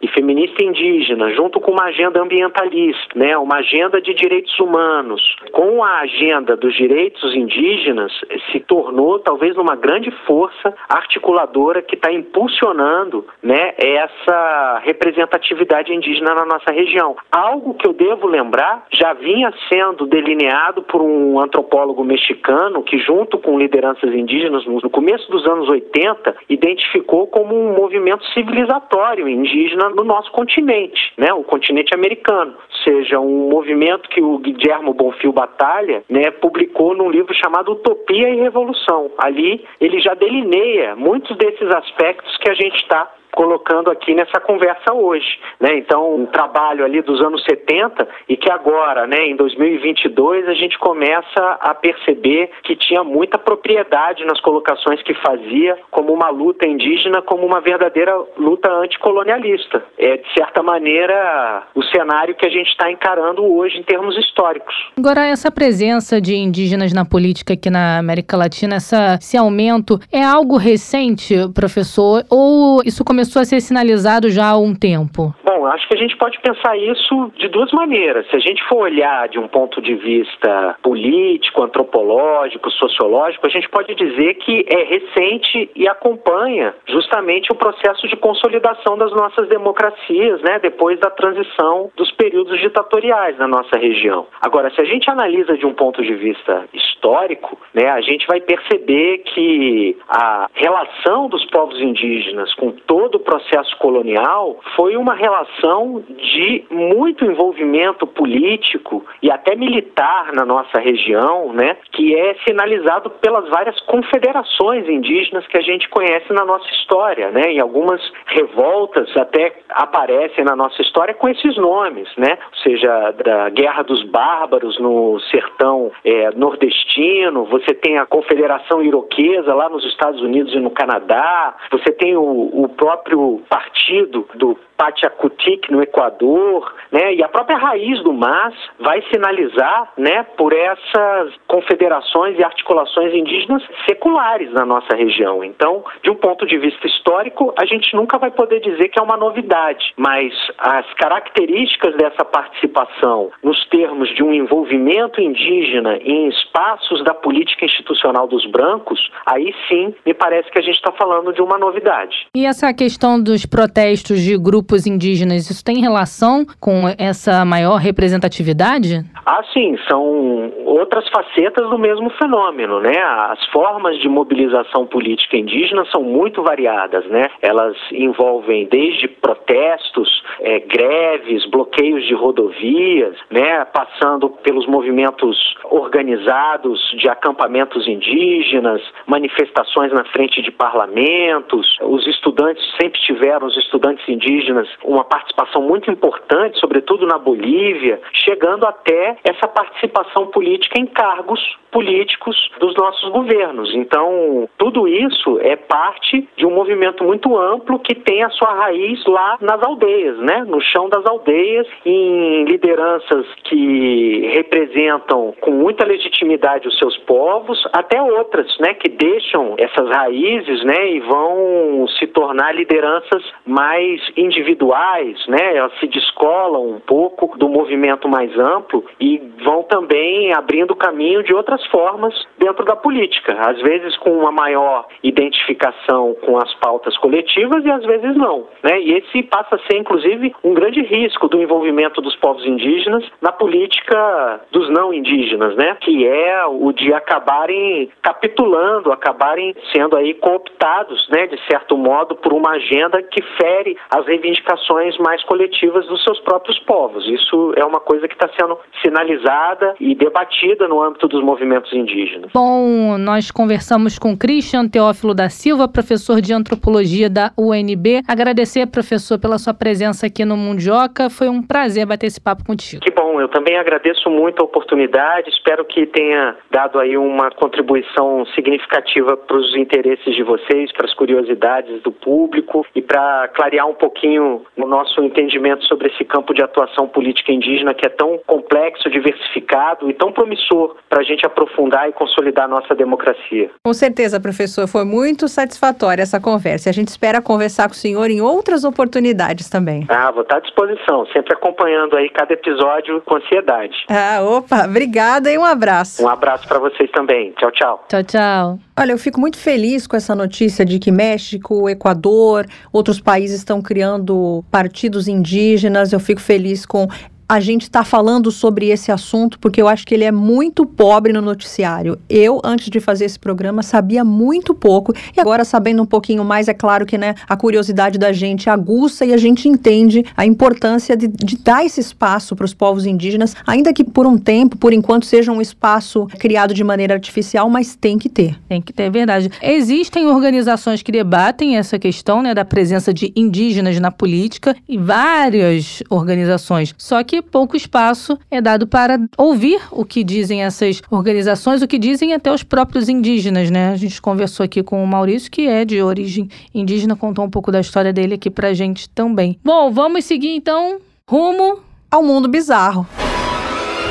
e feminista indígena, junto com uma agenda ambientalista, né? Uma agenda de direitos humanos, com a agenda dos direitos indígenas, se tornou talvez uma grande força articuladora que está impulsionando, né? Essa representatividade indígena na nossa região. Algo que eu devo lembrar, já vinha sendo delineado por um antropólogo mexicano que, junto com lideranças indígenas, no começo dos anos 80, identificou como um movimento civilizatório indígena no nosso continente, né, o continente americano. Ou seja, um movimento que o Guillermo Bonfil Batalha né, publicou num livro chamado Utopia e Revolução. Ali ele já delineia muitos desses aspectos que a gente está colocando aqui nessa conversa hoje, né? Então, um trabalho ali dos anos 70 e que agora, né, em 2022, a gente começa a perceber que tinha muita propriedade nas colocações que fazia como uma luta indígena, como uma verdadeira luta anticolonialista. É, de certa maneira, o cenário que a gente está encarando hoje em termos históricos. Agora, essa presença de indígenas na política aqui na América Latina, essa, esse aumento, é algo recente, professor, ou isso começou começou a ser sinalizado já há um tempo? Bom, acho que a gente pode pensar isso de duas maneiras. Se a gente for olhar de um ponto de vista político, antropológico, sociológico, a gente pode dizer que é recente e acompanha justamente o processo de consolidação das nossas democracias, né, depois da transição dos períodos ditatoriais na nossa região. Agora, se a gente analisa de um ponto de vista histórico, né, a gente vai perceber que a relação dos povos indígenas com todo o processo colonial foi uma relação de muito envolvimento político e até militar na nossa região, né, que é sinalizado pelas várias confederações indígenas que a gente conhece na nossa história, né, em algumas revoltas até aparecem na nossa história com esses nomes, né, ou seja, da Guerra dos Bárbaros no sertão é, nordestino, você tem a Confederação Iroquesa lá nos Estados Unidos e no Canadá, você tem o, o próprio partido do Pachacutic no Equador, né? E a própria raiz do MAS vai sinalizar, né, por essas confederações e articulações indígenas seculares na nossa região. Então, de um ponto de vista histórico, a gente nunca vai poder dizer que é uma novidade, mas as características dessa participação nos termos de um envolvimento indígena em espaços da política institucional dos brancos, aí sim me parece que a gente está falando de uma novidade. E essa questão dos protestos de grupos grupos indígenas, isso tem relação com essa maior representatividade? Ah, sim, são outras facetas do mesmo fenômeno, né? As formas de mobilização política indígena são muito variadas, né? Elas envolvem desde protestos, é, greves, bloqueios de rodovias, né? Passando pelos movimentos organizados de acampamentos indígenas, manifestações na frente de parlamentos. Os estudantes sempre tiveram, os estudantes indígenas uma participação muito importante, sobretudo na Bolívia, chegando até essa participação política em cargos políticos dos nossos governos. Então, tudo isso é parte de um movimento muito amplo que tem a sua raiz lá nas aldeias, né? No chão das aldeias, em lideranças que representam com muita legitimidade os seus povos, até outras, né, que deixam essas raízes, né, e vão se tornar lideranças mais individuais né, elas se descolam um pouco do movimento mais amplo e vão também abrindo caminho de outras formas dentro da política, às vezes com uma maior identificação com as pautas coletivas e às vezes não, né? E esse passa a ser inclusive um grande risco do envolvimento dos povos indígenas na política dos não indígenas, né? Que é o de acabarem capitulando, acabarem sendo aí cooptados, né, de certo modo por uma agenda que fere as reivindicações reivindicações mais coletivas dos seus próprios povos. Isso é uma coisa que está sendo sinalizada e debatida no âmbito dos movimentos indígenas. Bom, nós conversamos com Christian Teófilo da Silva, professor de antropologia da UNB. Agradecer, professor, pela sua presença aqui no Mundioca. Foi um prazer bater esse papo contigo. Que bom, eu também agradeço muito a oportunidade. Espero que tenha dado aí uma contribuição significativa para os interesses de vocês, para as curiosidades do público e para clarear um pouquinho no nosso entendimento sobre esse campo de atuação política indígena que é tão complexo, diversificado e tão promissor para a gente aprofundar e consolidar a nossa democracia. Com certeza, professor, foi muito satisfatória essa conversa. A gente espera conversar com o senhor em outras oportunidades também. Ah, vou estar à disposição, sempre acompanhando aí cada episódio com ansiedade. Ah, opa, obrigada e um abraço. Um abraço para vocês também. Tchau, tchau. Tchau, tchau. Olha, eu fico muito feliz com essa notícia de que México, Equador, outros países estão criando partidos indígenas. Eu fico feliz com a gente está falando sobre esse assunto porque eu acho que ele é muito pobre no noticiário. Eu, antes de fazer esse programa, sabia muito pouco e agora sabendo um pouquinho mais, é claro que né, a curiosidade da gente aguça e a gente entende a importância de, de dar esse espaço para os povos indígenas, ainda que por um tempo, por enquanto, seja um espaço criado de maneira artificial, mas tem que ter. Tem que ter, é verdade. Existem organizações que debatem essa questão né, da presença de indígenas na política e várias organizações. Só que pouco espaço é dado para ouvir o que dizem essas organizações, o que dizem até os próprios indígenas, né? A gente conversou aqui com o Maurício, que é de origem indígena, contou um pouco da história dele aqui pra gente também. Bom, vamos seguir então rumo ao mundo bizarro.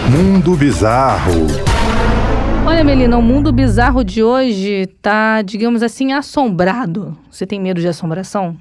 Mundo bizarro. Olha, Melina, o mundo bizarro de hoje tá, digamos assim, assombrado. Você tem medo de assombração?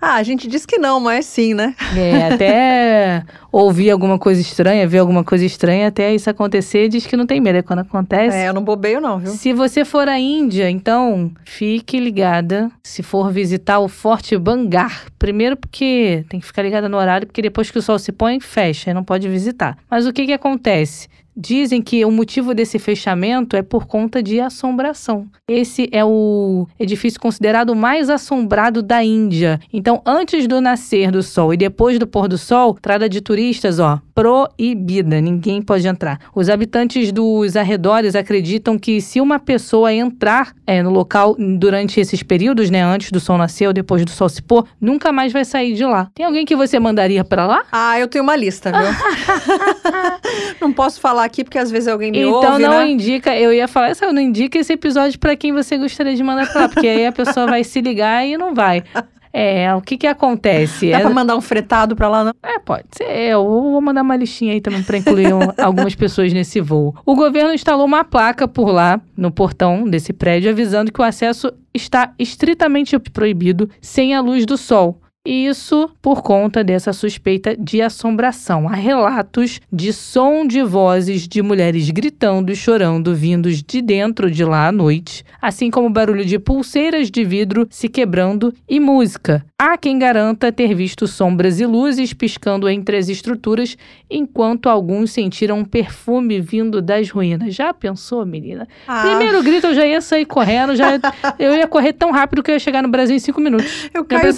Ah, a gente diz que não, mas sim, né? É, até ouvir alguma coisa estranha, ver alguma coisa estranha, até isso acontecer, diz que não tem medo. É quando acontece. É, eu não bobeio, não, viu? Se você for à Índia, então fique ligada se for visitar o Forte Bangar. Primeiro porque tem que ficar ligada no horário, porque depois que o sol se põe, fecha, e não pode visitar. Mas o que que acontece? Dizem que o motivo desse fechamento é por conta de assombração. Esse é o edifício considerado mais assombrado da Índia. Então, antes do nascer do sol e depois do pôr do sol, entrada de turistas, ó, proibida, ninguém pode entrar. Os habitantes dos arredores acreditam que se uma pessoa entrar é, no local durante esses períodos, né, antes do sol nascer ou depois do sol se pôr, nunca mais vai sair de lá. Tem alguém que você mandaria para lá? Ah, eu tenho uma lista, viu? não posso falar aqui porque às vezes alguém me então ouve, não né? indica, eu ia falar, essa não indica esse episódio para quem você gostaria de mandar pra lá, porque aí a pessoa vai se ligar e não vai. É, o que que acontece? Dá É- pra mandar um fretado pra lá, não? É, pode ser. Eu vou mandar uma listinha aí também para incluir um- algumas pessoas nesse voo. O governo instalou uma placa por lá, no portão desse prédio, avisando que o acesso está estritamente proibido sem a luz do sol. E Isso por conta dessa suspeita de assombração. Há relatos de som de vozes de mulheres gritando e chorando vindos de dentro de lá à noite, assim como barulho de pulseiras de vidro se quebrando e música. Há quem garanta ter visto sombras e luzes piscando entre as estruturas, enquanto alguns sentiram um perfume vindo das ruínas. Já pensou, menina? Ah, Primeiro grito, eu já ia sair correndo, já eu ia correr tão rápido que eu ia chegar no Brasil em cinco minutos. eu caio,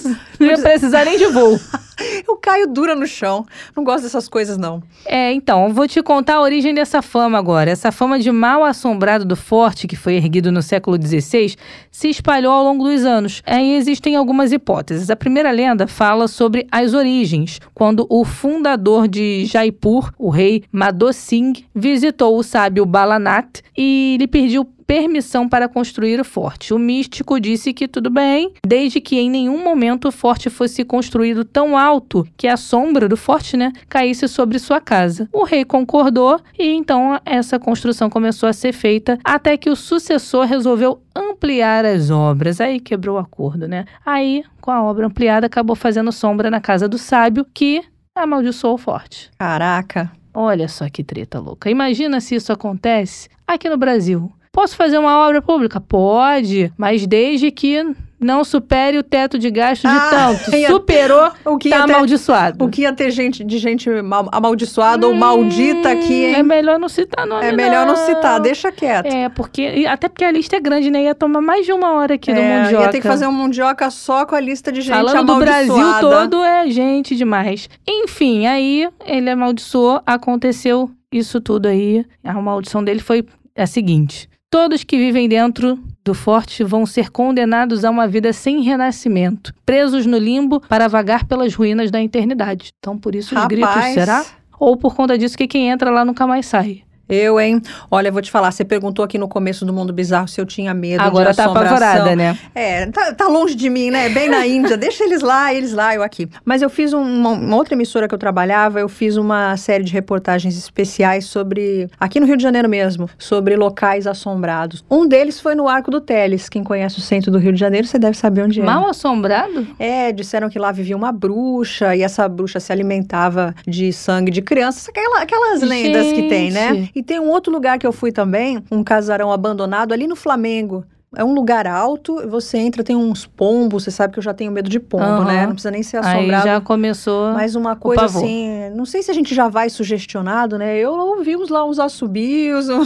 precisar nem de voo. eu caio dura no chão. Não gosto dessas coisas, não. É, então, vou te contar a origem dessa fama agora. Essa fama de mal assombrado do forte, que foi erguido no século XVI, se espalhou ao longo dos anos. Aí existem algumas hipóteses. A primeira lenda fala sobre as origens, quando o fundador de Jaipur, o rei Madho Singh, visitou o sábio Balanat e lhe pediu permissão para construir o forte. O místico disse que tudo bem, desde que em nenhum momento o forte fosse construído tão alto que a sombra do forte, né, caísse sobre sua casa. O rei concordou e então essa construção começou a ser feita até que o sucessor resolveu ampliar as obras. Aí quebrou o acordo, né? Aí, com a obra ampliada, acabou fazendo sombra na casa do sábio que amaldiçoou o forte. Caraca. Olha só que treta louca. Imagina se isso acontece aqui no Brasil. Posso fazer uma obra pública? Pode, mas desde que não supere o teto de gasto de Ah, tanto. ia- Superou, O que tá ter, amaldiçoado. o que ia ter gente, de gente mal- amaldiçoada ou maldita aqui, Hum, É hein? melhor não citar nome, É melhor não citar, deixa quieto. É, porque. Até porque a lista é grande, né? Ia tomar mais de uma hora aqui do É, Mundioca. ia ter que fazer um mundioca só com a lista de gente Falando do amaldiçoada. Brasil todo, é gente demais. Enfim, aí ele amaldiçoou, aconteceu isso tudo aí. A maldição dele foi a seguinte: todos que vivem dentro do forte vão ser condenados a uma vida sem renascimento, presos no limbo para vagar pelas ruínas da eternidade. Então, por isso os gritos, Rapaz, será? Ou por conta disso que quem entra lá nunca mais sai. Eu, hein? Olha, eu vou te falar, você perguntou aqui no começo do Mundo Bizarro se eu tinha medo Agora de tá assombração. apavorada, né? É, tá, tá longe de mim, né? Bem na Índia. Deixa eles lá, eles lá, eu aqui. Mas eu fiz um- uma, uma outra emissora que eu trabalhava, eu fiz uma série de reportagens especiais sobre, aqui no Rio de Janeiro mesmo, sobre locais assombrados. Um deles foi no Arco do Teles. Quem conhece o centro do Rio de Janeiro, você deve saber onde é. Mal assombrado? É, disseram que lá vivia uma bruxa e essa bruxa se alimentava de sangue de crianças, aquela- aquelas lendas que tem, né? Gente. E tem um outro lugar que eu fui também, um casarão abandonado ali no Flamengo. É um lugar alto, você entra, tem uns pombos, você sabe que eu já tenho medo de pombo, Aham. né? Não precisa nem ser Aí assombrado. já começou. Mas uma coisa assim, não sei se a gente já vai sugestionado, né? Eu ouvi uns lá uns assobios, um-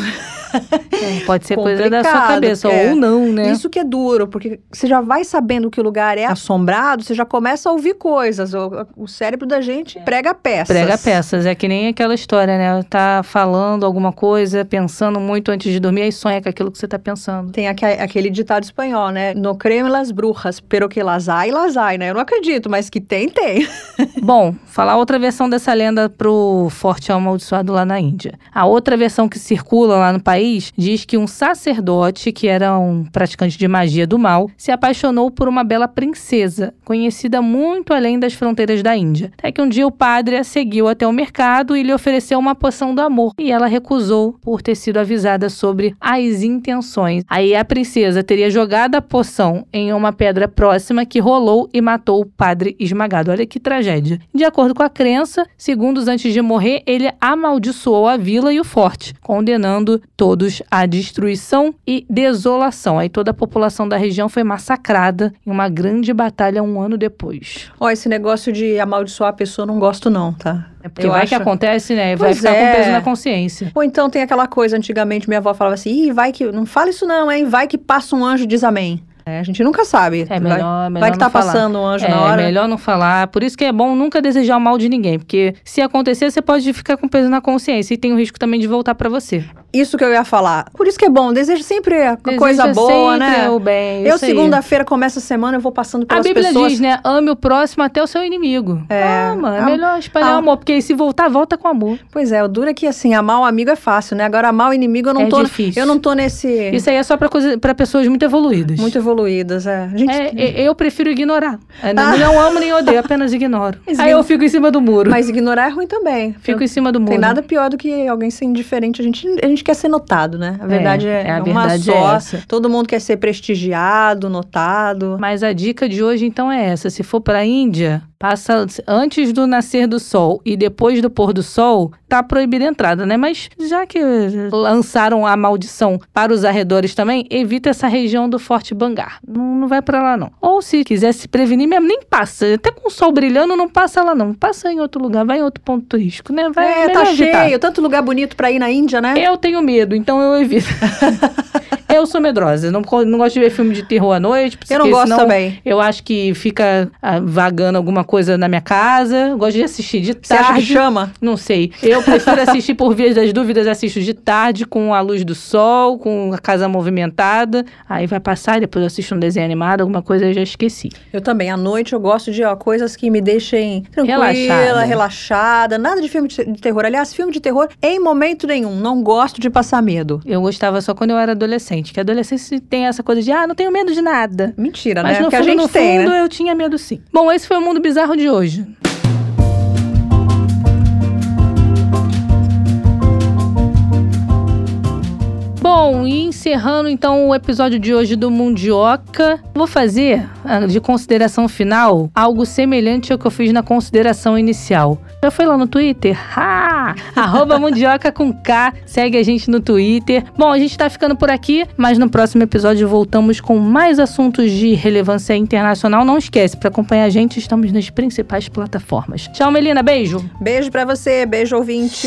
É, pode ser coisa da sua cabeça, é. ou não, né? Isso que é duro, porque você já vai sabendo que o lugar é assombrado, você já começa a ouvir coisas. O, o cérebro da gente prega peças. Prega peças. É que nem aquela história, né? Tá falando alguma coisa, pensando muito antes de dormir, aí sonha com aquilo que você tá pensando. Tem aque- aquele ditado espanhol, né? No creme las brujas, pero que las hay, las hay, né? Eu não acredito, mas que tem, tem. Bom, falar outra versão dessa lenda pro Forte Amaldiçoado lá na Índia. A outra versão que circula lá no país diz que um sacerdote, que era um praticante de magia do mal, se apaixonou por uma bela princesa, conhecida muito além das fronteiras da Índia. Até que um dia o padre a seguiu até o mercado e lhe ofereceu uma poção do amor. E ela recusou por ter sido avisada sobre as intenções. Aí a princesa teria jogado a poção em uma pedra próxima que rolou e matou o padre esmagado. Olha que tragédia. De acordo com a crença, segundos antes de morrer, ele amaldiçoou a vila e o forte, condenando todos à destruição e desolação. Aí toda a população da região foi massacrada em uma grande batalha um ano depois. Ó, esse negócio de amaldiçoar a pessoa não gosto não, tá? É porque eu vai acho... que acontece, né? Vai pois ficar é. com peso na consciência. Ou então tem aquela coisa, antigamente minha avó falava assim, Ih, vai que. Não fala isso não, hein? Vai que passa um anjo e diz amém. É, a gente nunca sabe. É melhor, vai, melhor vai que tá falar. passando um anjo é, na hora. É melhor não falar. Por isso que é bom nunca desejar o mal de ninguém. Porque se acontecer, você pode ficar com peso na consciência. E tem o risco também de voltar para você. Isso que eu ia falar. Por isso que é bom. Deseja sempre a Deseja coisa boa, sempre né? o bem. eu, segunda-feira, começa a semana, eu vou passando A pelas Bíblia pessoas. diz, né? Ame o próximo até o seu inimigo. É. Ah, mano, é Ah, melhor espalhar ah. amor. Porque se voltar, volta com amor. Pois é, o duro é que assim, amar o amigo é fácil, né? Agora amar o inimigo eu não É tô. difícil. Eu não tô nesse. Isso aí é só pra, coisa, pra pessoas muito evoluídas. Muito evoluídas, é. A gente. É, é, eu prefiro ignorar. Eu Ah. Não amo nem odeio, apenas ignoro. Mas Aí igno- eu fico em cima do muro. Mas ignorar é ruim também. Fico em cima do muro. Tem nada pior do que alguém ser indiferente. A gente, a gente quer ser notado, né? A verdade é, é, a uma verdade é só. Todo mundo quer ser prestigiado, notado. Mas a dica de hoje então é essa: se for para a Índia, passa antes do nascer do sol e depois do pôr do sol, tá proibida a entrada, né? Mas já que lançaram a maldição para os arredores também, evita essa região do Forte Bangar. Não, não vai para lá não. Ou se quiser se prevenir mesmo, nem passa. Até com o sol brilhando, não passa lá não. Passa em outro lugar, vai em outro ponto turístico, né? Vai, é, melhor tá evitar. cheio. Tanto lugar bonito pra ir na Índia, né? Eu tenho medo, então eu evito. eu sou medrosa. Não, não gosto de ver filme de terror à noite. Eu não gosto também. Eu acho que fica ah, vagando alguma coisa na minha casa. Gosto de assistir de Você acha que tarde. chama? Não sei. Eu prefiro assistir por vias das dúvidas, assisto de tarde, com a luz do sol, com a casa movimentada. Aí vai passar, depois eu assisto um desenho animado, alguma coisa eu já esqueci. Eu também. À noite eu gosto de ó, coisas que me deixem tranquila, Relaxada. relaxada. Nada de filme de terror. Aliás, filme de terror em momento nenhum. Não gosto de passar medo. Eu gostava só quando eu era adolescente, que adolescente tem essa coisa de, ah, não tenho medo de nada. Mentira, Mas né? no Porque fundo, a gente no tem, fundo, né? eu tinha medo sim. Bom, esse foi o Mundo Bizarro de hoje. Bom, e encerrando então o episódio de hoje do Mundioca, vou fazer, ah, de consideração final, algo semelhante ao que eu fiz na consideração inicial. Já foi lá no Twitter? Ha! Arroba Mundioca com K. Segue a gente no Twitter. Bom, a gente tá ficando por aqui, mas no próximo episódio voltamos com mais assuntos de relevância internacional. Não esquece, para acompanhar a gente, estamos nas principais plataformas. Tchau, Melina. Beijo. Beijo pra você. Beijo, ouvinte.